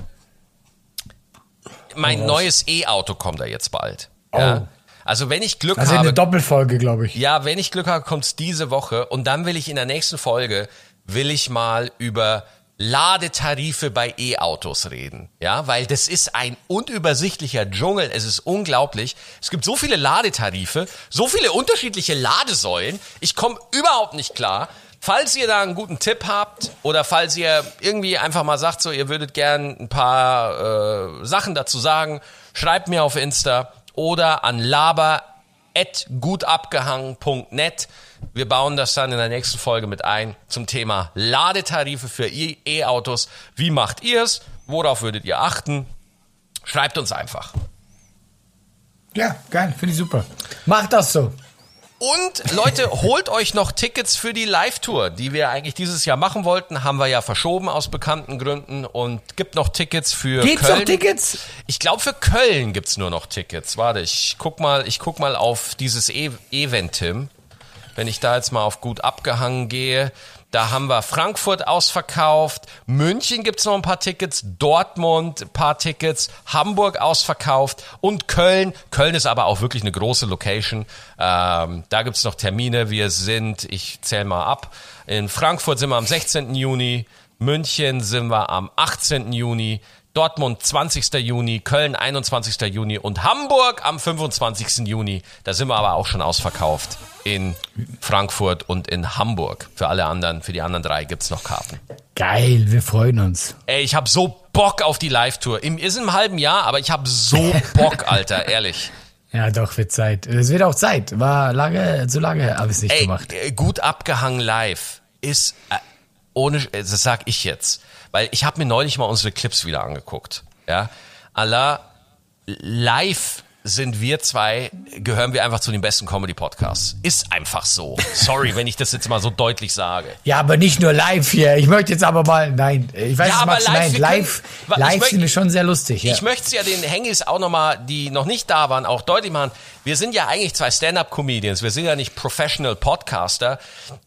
[SPEAKER 1] mein
[SPEAKER 2] raus.
[SPEAKER 1] neues E-Auto kommt da jetzt bald. Ja?
[SPEAKER 2] Oh.
[SPEAKER 1] Also wenn ich Glück
[SPEAKER 2] Also
[SPEAKER 1] habe,
[SPEAKER 2] eine Doppelfolge, glaube ich.
[SPEAKER 1] ja, wenn ich Glück habe, kommt's diese Woche und dann will ich in der nächsten Folge will ich mal über Ladetarife bei E-Autos reden, ja, weil das ist ein unübersichtlicher Dschungel. Es ist unglaublich. Es gibt so viele Ladetarife, so viele unterschiedliche Ladesäulen. Ich komme überhaupt nicht klar. Falls ihr da einen guten Tipp habt oder falls ihr irgendwie einfach mal sagt, so ihr würdet gern ein paar äh, Sachen dazu sagen, schreibt mir auf Insta oder an laber@gutabgehangen.net. Wir bauen das dann in der nächsten Folge mit ein zum Thema Ladetarife für E- E-Autos. Wie macht ihr es? Worauf würdet ihr achten? Schreibt uns einfach.
[SPEAKER 2] Ja, geil, finde ich super. Mach das so.
[SPEAKER 1] Und Leute, holt euch noch Tickets für die Live-Tour, die wir eigentlich dieses Jahr machen wollten, haben wir ja verschoben aus bekannten Gründen und gibt noch Tickets für
[SPEAKER 2] Gibt's
[SPEAKER 1] Köln.
[SPEAKER 2] noch Tickets?
[SPEAKER 1] Ich glaube für Köln gibt's nur noch Tickets. Warte, ich guck mal, ich guck mal auf dieses e Event, Tim. Wenn ich da jetzt mal auf gut abgehangen gehe, da haben wir Frankfurt ausverkauft, München gibt's noch ein paar Tickets, Dortmund ein paar Tickets, Hamburg ausverkauft und Köln. Köln ist aber auch wirklich eine große Location. Ähm, da gibt's noch Termine. Wir sind, ich zähle mal ab, in Frankfurt sind wir am 16. Juni, München sind wir am 18. Juni, Dortmund 20. Juni, Köln 21. Juni und Hamburg am 25. Juni. Da sind wir aber auch schon ausverkauft in Frankfurt und in Hamburg. Für alle anderen, für die anderen drei gibt's noch Karten.
[SPEAKER 2] Geil, wir freuen uns.
[SPEAKER 1] Ey, ich habe so Bock auf die Live-Tour. Im, ist im halben Jahr, aber ich habe so Bock, Alter, ehrlich.
[SPEAKER 2] Ja, doch, wird Zeit. Es wird auch Zeit. War lange, zu lange habe ich es nicht
[SPEAKER 1] Ey,
[SPEAKER 2] gemacht.
[SPEAKER 1] äh, gut abgehangen live ist äh, ohne, äh, das sag ich jetzt, weil ich habe mir neulich mal unsere Clips wieder angeguckt. Ja, Allah, live sind wir zwei, gehören wir einfach zu den besten Comedy-Podcasts. Ist einfach so. Sorry, wenn ich das jetzt mal so deutlich sage.
[SPEAKER 2] Ja, aber nicht nur live hier. Ich möchte jetzt aber mal, nein, ich weiß,
[SPEAKER 1] Ja,
[SPEAKER 2] Max,
[SPEAKER 1] live,
[SPEAKER 2] nein, live,
[SPEAKER 1] können-
[SPEAKER 2] live sind wir schon sehr lustig. Ja.
[SPEAKER 1] Ich möchte es ja den Hengis auch nochmal, die noch nicht da waren, auch deutlich machen. Wir sind ja eigentlich zwei Stand-Up-Comedians. Wir sind ja nicht Professional Podcaster.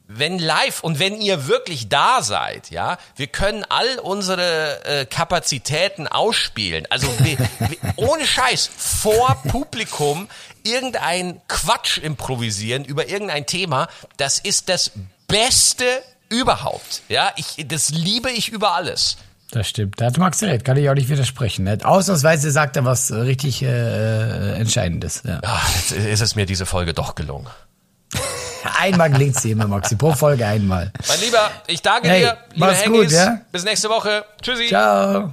[SPEAKER 1] Wenn live und wenn ihr wirklich da seid, ja, wir können all unsere äh, Kapazitäten ausspielen. Also wir, wir, ohne Scheiß vor Publikum irgendein Quatsch improvisieren über irgendein Thema. Das ist das Beste überhaupt. Ja, ich, das liebe ich über alles.
[SPEAKER 2] Das stimmt. Da hat Max recht, kann ich auch nicht widersprechen. Ne? Ausnahmsweise sagt er was äh, richtig äh, Entscheidendes. Ja.
[SPEAKER 1] Ah, jetzt ist es mir diese Folge doch gelungen.
[SPEAKER 2] Einmal gelingt's dir immer, Maxi. Pro Folge einmal.
[SPEAKER 1] Mein Lieber, ich danke
[SPEAKER 2] Hey,
[SPEAKER 1] dir. Lieber
[SPEAKER 2] mach's
[SPEAKER 1] Hengis.
[SPEAKER 2] gut, ja?
[SPEAKER 1] Bis nächste Woche. Tschüssi.
[SPEAKER 2] Ciao.